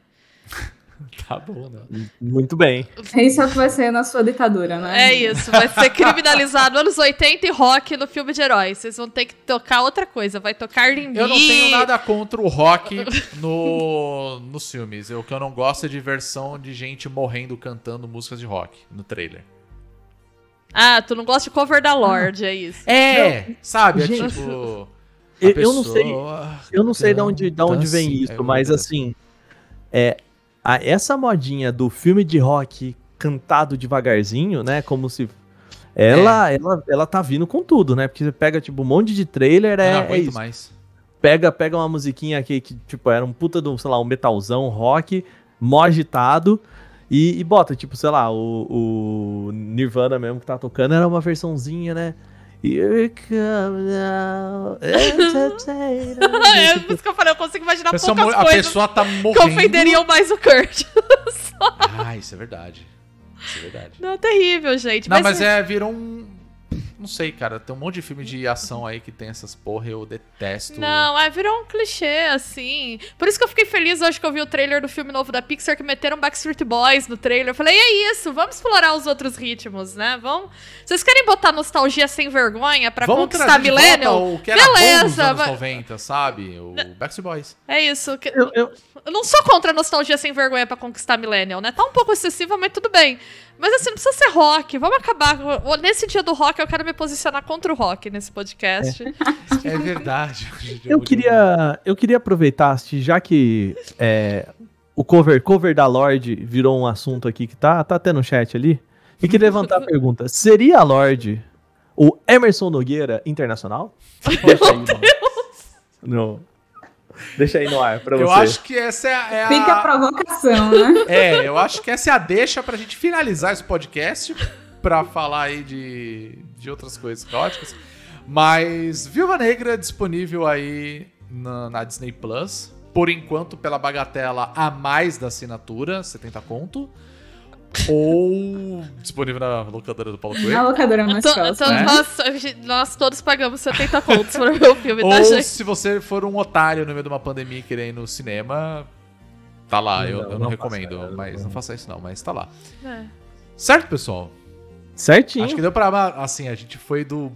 Tá bom, né? Muito bem. Isso é o que vai ser na sua ditadura, né? É isso, vai ser criminalizado anos 80 e rock no filme de herói. Vocês vão ter que tocar outra coisa, vai tocar R&B. Eu não tenho nada contra o rock no, nos filmes. O que eu não gosto é de versão de gente morrendo cantando músicas de rock no trailer. Ah, tu não gosta de cover da Lorde, é isso. É, sabe? É Gente, tipo. eu- eu não sei- Eu não sei de onde, de onde vem assim, isso, eu mas assim. É, a- essa modinha do filme de rock cantado devagarzinho, né? Como se. Ela, ela, ela tá vindo com tudo, né? Porque você pega, tipo, um monte de trailer, não é, é aguento isso. mais. Pega, pega uma musiquinha aqui que, tipo, era um puta de um, sei lá, um metalzão, rock, mó agitado. E, e bota, tipo, sei lá, o, o Nirvana mesmo que tá tocando era uma versãozinha, né? Here come now, entertainer. é por isso que eu falei, eu consigo imaginar A pessoa, poucas mo- a coisas pessoa tá que morrendo. ofenderiam mais o Kurt. Ah, isso é verdade. Isso é verdade. Não, terrível, gente. Não, mas é, virou um. Não sei, cara. Tem um monte de filme de ação aí que tem essas porra, eu detesto. Não, é, virou um clichê, assim. Por isso que eu fiquei feliz hoje que eu vi o trailer do filme novo da Pixar, que meteram Backstreet Boys no trailer. Eu falei, é isso, vamos explorar os outros ritmos, né? Vamos... Vocês querem botar nostalgia sem vergonha pra Vamos conquistar Millennial? o que era bom nos Beleza, anos mas- 90, sabe? O Backstreet Boys. É isso. que- Eu, eu, Eu não sou contra a nostalgia sem vergonha pra conquistar Millennial, né? Tá um pouco excessiva, mas tudo bem. Mas assim, não precisa ser rock. Vamos acabar. Nesse dia do rock, eu quero me posicionar contra o rock nesse podcast. É verdade. Eu queria, eu queria aproveitar, já que é, o cover, cover da Lorde virou um assunto aqui que tá, tá até no chat ali, e queria levantar a pergunta: seria a Lorde o Emerson Nogueira internacional? Aí no, no- Deixa aí no ar pra você. Eu acho que essa é a. é a- Fica a provocação, né? É, eu acho que essa é a deixa pra gente finalizar esse podcast pra falar aí de, de outras coisas caóticas. Mas Viúva Negra disponível aí na, na Disney Plus. Por enquanto, pela bagatela a mais da assinatura, 70 conto. Ou disponível na locadora do Paulo Na Coelho. locadora mais Então, próxima. então né? nós, nós todos pagamos 70 contos pra ver o filme, tá, Ou gente? se você for um otário no meio de uma pandemia e querer ir no cinema, tá lá. eu, Não, eu não, não recomendo, faça, mas não. não faça isso não, mas tá lá. É. Certo, pessoal? Certinho. Acho que deu pra. Assim, a gente foi do.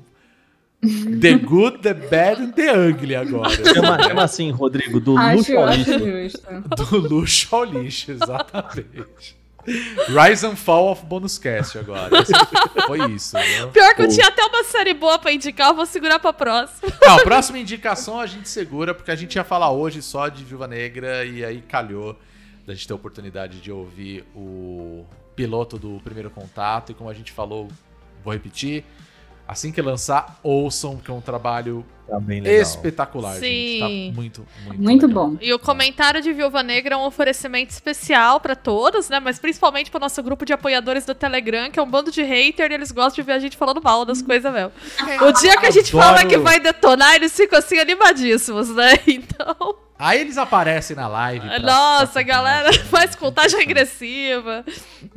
The Good, The Bad and The Ugly agora. Chama, chama assim, Rodrigo, do Acho, luxo ao lixo. justo. Do luxo ao lixo, exatamente. Rise and Fall of Bonus Cast agora. Foi isso. Né? Pior que eu tinha até uma série boa pra indicar, eu vou segurar pra próxima. Não, próxima indicação a gente segura, porque a gente ia falar hoje só de Viúva Negra e aí calhou da gente ter a oportunidade de ouvir o piloto do primeiro contato. E como a gente falou, vou repetir. Assim que lançar, ouçam, que é um trabalho Tá bem legal. espetacular, gente. Tá Sim. muito, muito, Muito legal. bom. E o comentário de Viúva Negra é um oferecimento especial pra todos, né? Mas principalmente pro nosso grupo de apoiadores do Telegram, que é um bando de hater e eles gostam de ver a gente falando mal das coisas mesmo. O dia que a gente Adoro. fala que vai detonar, eles ficam assim animadíssimos, né? Então. Aí eles aparecem na live. pra- Nossa, pra galera faz contagem regressiva.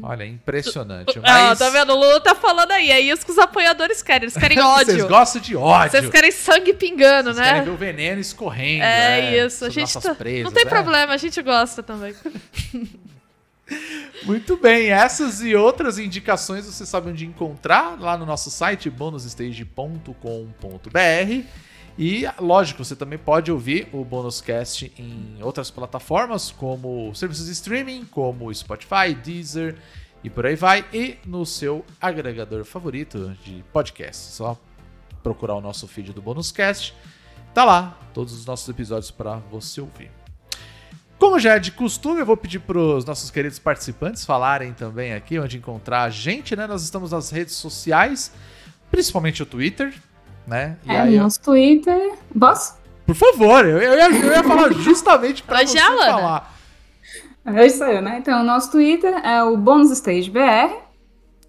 Olha, é impressionante. Ah, Mas tá vendo? O Lulu tá falando aí. É isso que os apoiadores querem. Eles querem vocês ódio. gostam de ódio. Vocês querem sangue pingando, Vocês querem né? ver o veneno escorrendo. É né, isso. A gente tá... presas, Não tem é. problema, a gente gosta também. Muito bem, essas e outras indicações você sabe onde encontrar lá no nosso site bonusstage.com.br. E, lógico, você também pode ouvir o Bonuscast em outras plataformas, como serviços de streaming, como Spotify, Deezer e por aí vai. E no seu agregador favorito de podcast. Só procurar o nosso feed do Bonuscast. Tá lá, todos os nossos episódios para você ouvir. Como já é de costume, eu vou pedir para os nossos queridos participantes falarem também aqui onde encontrar a gente, né? Nós estamos nas redes sociais, principalmente o Twitter, né? E É, aí, eu- nosso Twitter. Posso? por favor, eu, eu ia, eu ia falar justamente para Mas você Lana? falar. É isso aí, né? Então, o nosso Twitter é o Bônus Stage BR.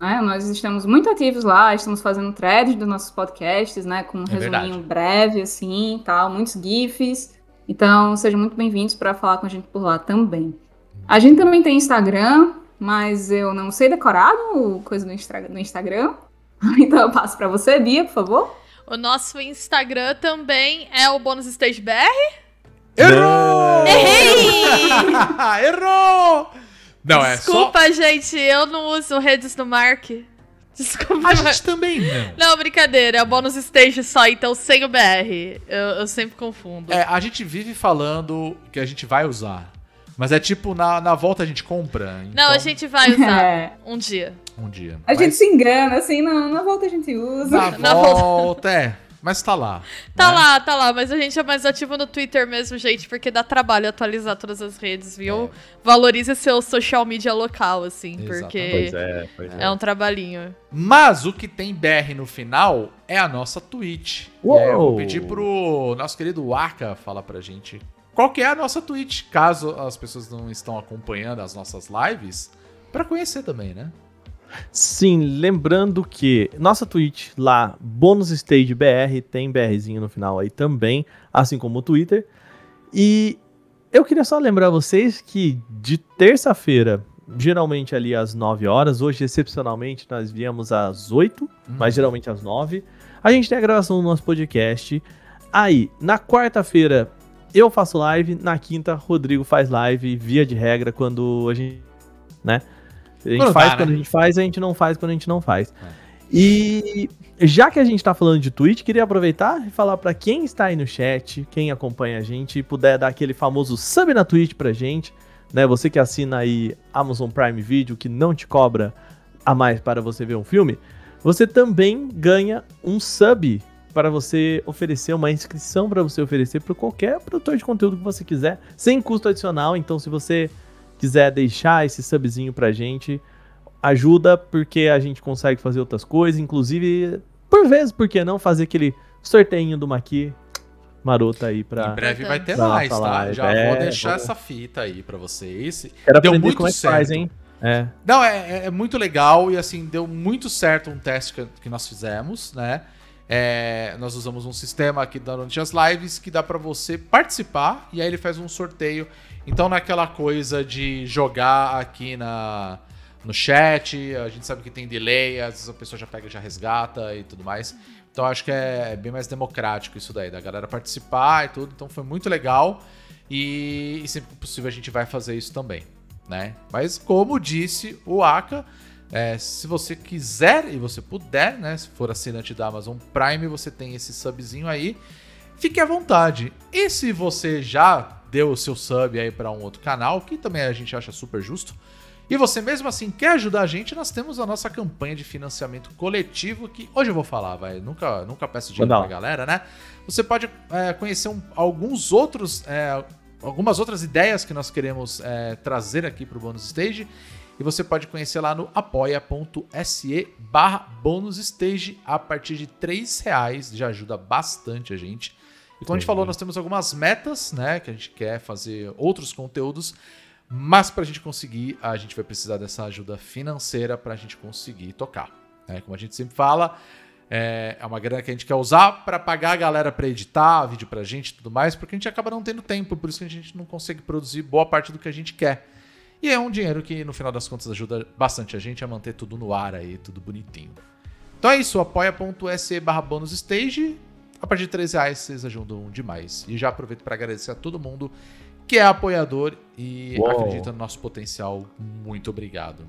né? Nós estamos muito ativos lá, estamos fazendo threads dos nossos podcasts, né? Com um É resuminho verdade. breve, assim, tal, muitos GIFs. Então, sejam muito bem-vindos para falar com a gente por lá também. A gente também tem Instagram, mas eu não sei decorar o coisa do Instagram. Então, eu passo para você, Bia, por favor. O nosso Instagram também é o Bônus Stage BR. Errou! Errei! Errou! Não, é Desculpa, gente, eu não uso redes do Mark. Desculpa. só... A gente também não. Não, brincadeira, é o Bônus Stage só, então sem o BR. Eu, eu sempre confundo. É, a gente vive falando que a gente vai usar. Mas é tipo, na, na volta a gente compra. Não, então, a gente vai usar É, um dia. Um dia. a Mas gente se engana, assim, na, na volta a gente usa. Na Na volta, é. Mas tá lá. Tá né? lá, tá lá, mas a gente é mais ativo no Twitter mesmo, gente, porque dá trabalho atualizar todas as redes, viu? Valorize seu social media local, assim, porque Pois é, pois é. um trabalhinho. Mas o que tem BR no final é a nossa Twitch. E aí eu vou Uou! pedir pro nosso querido Waka falar pra gente qual que é a nossa Twitch, caso as pessoas não estão acompanhando as nossas lives, pra conhecer também, né? Sim, lembrando que nossa Twitch lá, Bônus Stage BR, tem BRzinho no final aí também, assim como o Twitter. E eu queria só lembrar vocês que de terça-feira, geralmente ali às 9 horas, hoje excepcionalmente nós viemos às 8, mas geralmente às 9, a gente tem a gravação do nosso podcast. Aí, na quarta-feira eu faço live, na quinta Rodrigo faz live, via de regra, quando a gente, né? A gente Quando faz dá, quando né? a gente faz, a gente não faz quando a gente não faz. E já que a gente tá falando de Twitch, queria aproveitar e falar pra quem está aí no chat, quem acompanha a gente, e puder dar aquele famoso sub na Twitch pra gente, né? Você que assina aí Amazon Prime Video, que não te cobra a mais para você ver um filme, você também ganha um sub para você oferecer uma inscrição para você oferecer para qualquer produtor de conteúdo que você quiser, sem custo adicional. Então, se você quiser deixar esse subzinho pra gente, ajuda porque a gente consegue fazer outras coisas, inclusive, por vezes, por que não fazer aquele sorteio do Maqui marota aí pra. Em breve vai ter mais, tá? Já é, vou deixar essa fita aí pra vocês. Quero Deu muito como é que certo. faz, hein? É. Não, é, é- é muito legal e assim, deu muito certo um teste que, que nós fizemos, né? É, nós usamos um sistema aqui durante as lives que dá pra você participar e aí ele faz um sorteio. Então não é coisa de jogar aqui na, no chat, a gente sabe que tem delay, às vezes a pessoa já pega já resgata e tudo mais. Então acho que é bem mais democrático isso daí, da galera participar e tudo. Então foi muito legal e, e sempre que possível a gente vai fazer isso também né? Mas como disse o Aka, é, se você quiser e você puder, né? Se for assinante da Amazon Prime, você tem esse subzinho aí. Fique à vontade. E se você já deu o seu sub aí para um outro canal, que também a gente acha super justo, e você mesmo assim quer ajudar a gente, nós temos a nossa campanha de financiamento coletivo, que hoje eu vou falar, vai. Nunca, nunca peço dinheiro Manda pra galera, né? Você pode é, conhecer um- alguns outros. é, algumas outras ideias que nós queremos é, trazer aqui pro Bônus Stage. E você pode conhecer lá no apoia.se barra bônus stage a partir de 3 reais. Já ajuda bastante a gente. E como a gente falou, nós temos algumas metas, né? Que a gente quer fazer outros conteúdos. Mas para a gente conseguir, a gente vai precisar dessa ajuda financeira para a gente conseguir tocar. né? Como a gente sempre fala, é, é uma grana que a gente quer usar para pagar a galera para editar vídeo pra gente e tudo mais, porque a gente acaba não tendo tempo, por isso que a gente não consegue produzir boa parte do que a gente quer. E é um dinheiro que, no final das contas, ajuda bastante a gente a manter tudo no ar aí, tudo bonitinho. Então é isso, apoia.se barra bônus stage. A partir de 13 reais vocês ajudam demais. E já aproveito para agradecer a todo mundo que é apoiador e Uou. acredita no nosso potencial. Muito obrigado.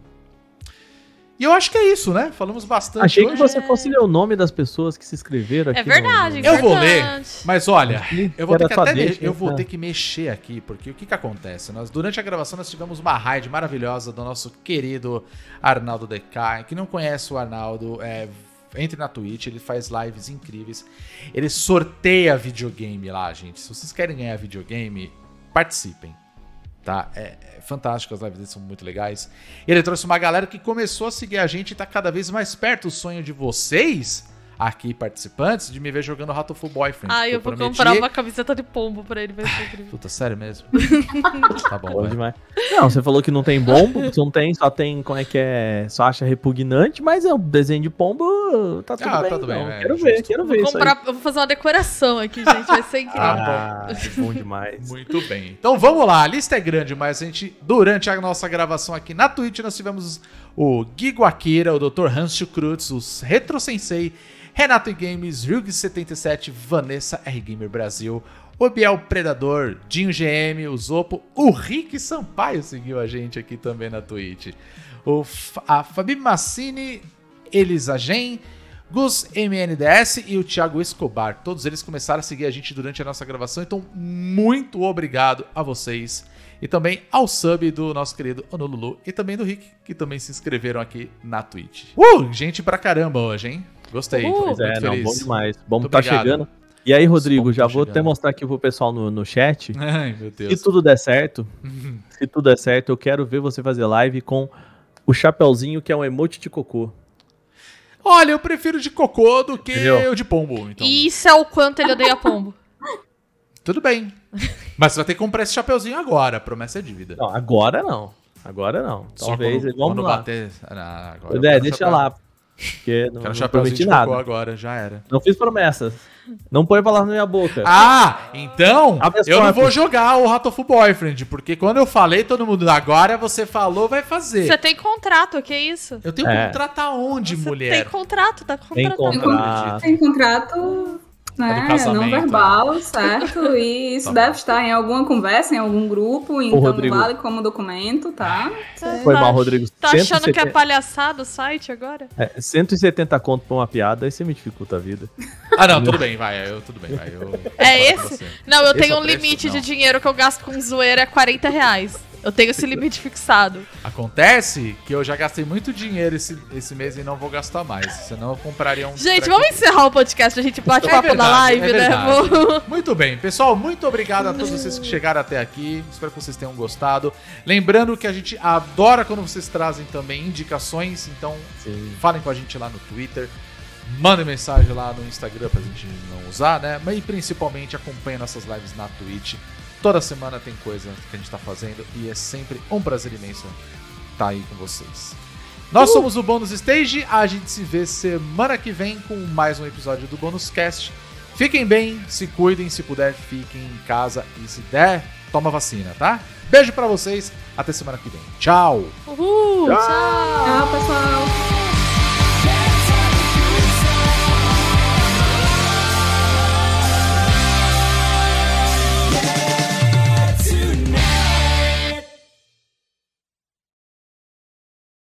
E eu acho que é isso, né? Falamos bastante Achei que hoje. você fosse ler o nome das pessoas que se inscreveram aqui. É verdade, no- Eu vou ler, mas olha, eu vou ter que até deixa, eu vou né? ter que mexer aqui, porque o que que acontece? Nós durante a gravação nós tivemos uma raid maravilhosa do nosso querido Arnaldo DK. Quem não conhece o Arnaldo, é, entre na Twitch, ele faz lives incríveis. Ele sorteia videogame lá, gente. Se vocês querem ganhar videogame, participem. Tá? É, é fantástico, as lives dele são muito legais. Ele trouxe uma galera que começou a seguir a gente e tá cada vez mais perto. O sonho de vocês, aqui participantes, de me ver jogando Ratoful Boyfriend. Ah, eu vou prometi- comprar uma camiseta de pombo pra ele, vai ser incrível. Puta, sério mesmo? tá bom, Bom demais. Não, você falou que não tem bombo, não tem, só tem, como é que é, só acha repugnante, mas é o desenho de pombo, tá tudo Ah, bem. tá tudo bem, é, quero justo. ver, quero ver Vou, isso aí. comprar, eu vou fazer uma decoração aqui, gente, vai ser incrível. Ah, bom demais. Muito bem. Então vamos lá, a lista é grande, mas a gente, durante a nossa gravação aqui na Twitch, nós tivemos o Gigo Akira, o Dr. Hanshu Krutz, os Retro Sensei, Renato Games, Ryug77, Vanessa R Gamer Brasil, o Biel Predador, Dinho GM, o Zopo, o Rick Sampaio seguiu a gente aqui também na Twitch. O, a Fabi Massini, Elisa Gen, Gus MNDS e o Thiago Escobar. Todos eles começaram a seguir a gente durante a nossa gravação, então muito obrigado a vocês. E também ao sub do nosso querido Honolulu e também do Rick, que também se inscreveram aqui na Twitch. Uh, gente pra caramba hoje, hein? Gostei. Tô Pois muito é, não, bom demais. Bom Muito tá obrigado. chegando. E aí, Rodrigo, Bom já tá vou até chegando. mostrar aqui pro pessoal no, no chat. Ai, meu Se Deus. tudo der certo, se tudo der certo, eu quero ver você fazer live com o chapeuzinho que é um emote de cocô. Olha, eu prefiro de cocô do que Entendeu? o de pombo. Então, E isso é o quanto ele odeia pombo. tudo bem. Mas você vai ter que comprar esse chapeuzinho agora. Promessa é dívida. Não, agora não. Agora não. Só Talvez, quando, vamos quando lá. bater. Ah, agora É, deixa chapéu. lá. Porque não, Quero não prometi de nada. agora, já era. Não fiz promessas. Não põe palavras na minha boca. Ah, então eu não vou jogar o Ratoful Boyfriend, porque quando eu falei, todo mundo, agora você falou, vai fazer. Você tem contrato, que isso? Eu tenho É. contrato aonde, Você mulher? tem contrato, tá Tem contratado. contrato. Tem contrato É do né, casamento, não verbal, certo? E isso Tá deve estar em alguma conversa, em algum grupo, então Rodrigo. vale como documento, tá? Foi Tá- mal, Rodrigo. Tá achando que é 170 palhaçada o site agora? É, 170 conto pra uma piada, aí você me dificulta a vida. Ah, não, tudo bem, vai, eu, tudo bem, vai. Eu, É esse? Não, eu Esse tenho é o um preço? limite Não. de dinheiro que eu gasto com zoeira, é 40 reais. Eu tenho esse limite fixado. Acontece que eu já gastei muito dinheiro esse, esse mês e não vou gastar mais. Senão eu compraria um. Gente, treco- vamos encerrar o podcast, a gente bate É papo na verdade, live, é né? Vou- Muito bem, pessoal, muito obrigado a todos vocês que chegaram até aqui. Espero que vocês tenham gostado. Lembrando que a gente adora quando vocês trazem também indicações, então falem com a gente lá no Twitter. Mandem mensagem lá no Instagram pra gente não usar, né? Mas e principalmente acompanhem nossas lives na Twitch. Toda semana tem coisa que a gente tá fazendo e é sempre um prazer imenso estar aí com vocês. Nós somos o Bônus Stage, a gente se vê semana que vem com mais um episódio do Bônus Cast. Fiquem bem, se cuidem, se puder, fiquem em casa e se der, toma vacina, tá? Beijo pra vocês, até semana que vem. Tchau! Uhul, tchau. Tchau, pessoal.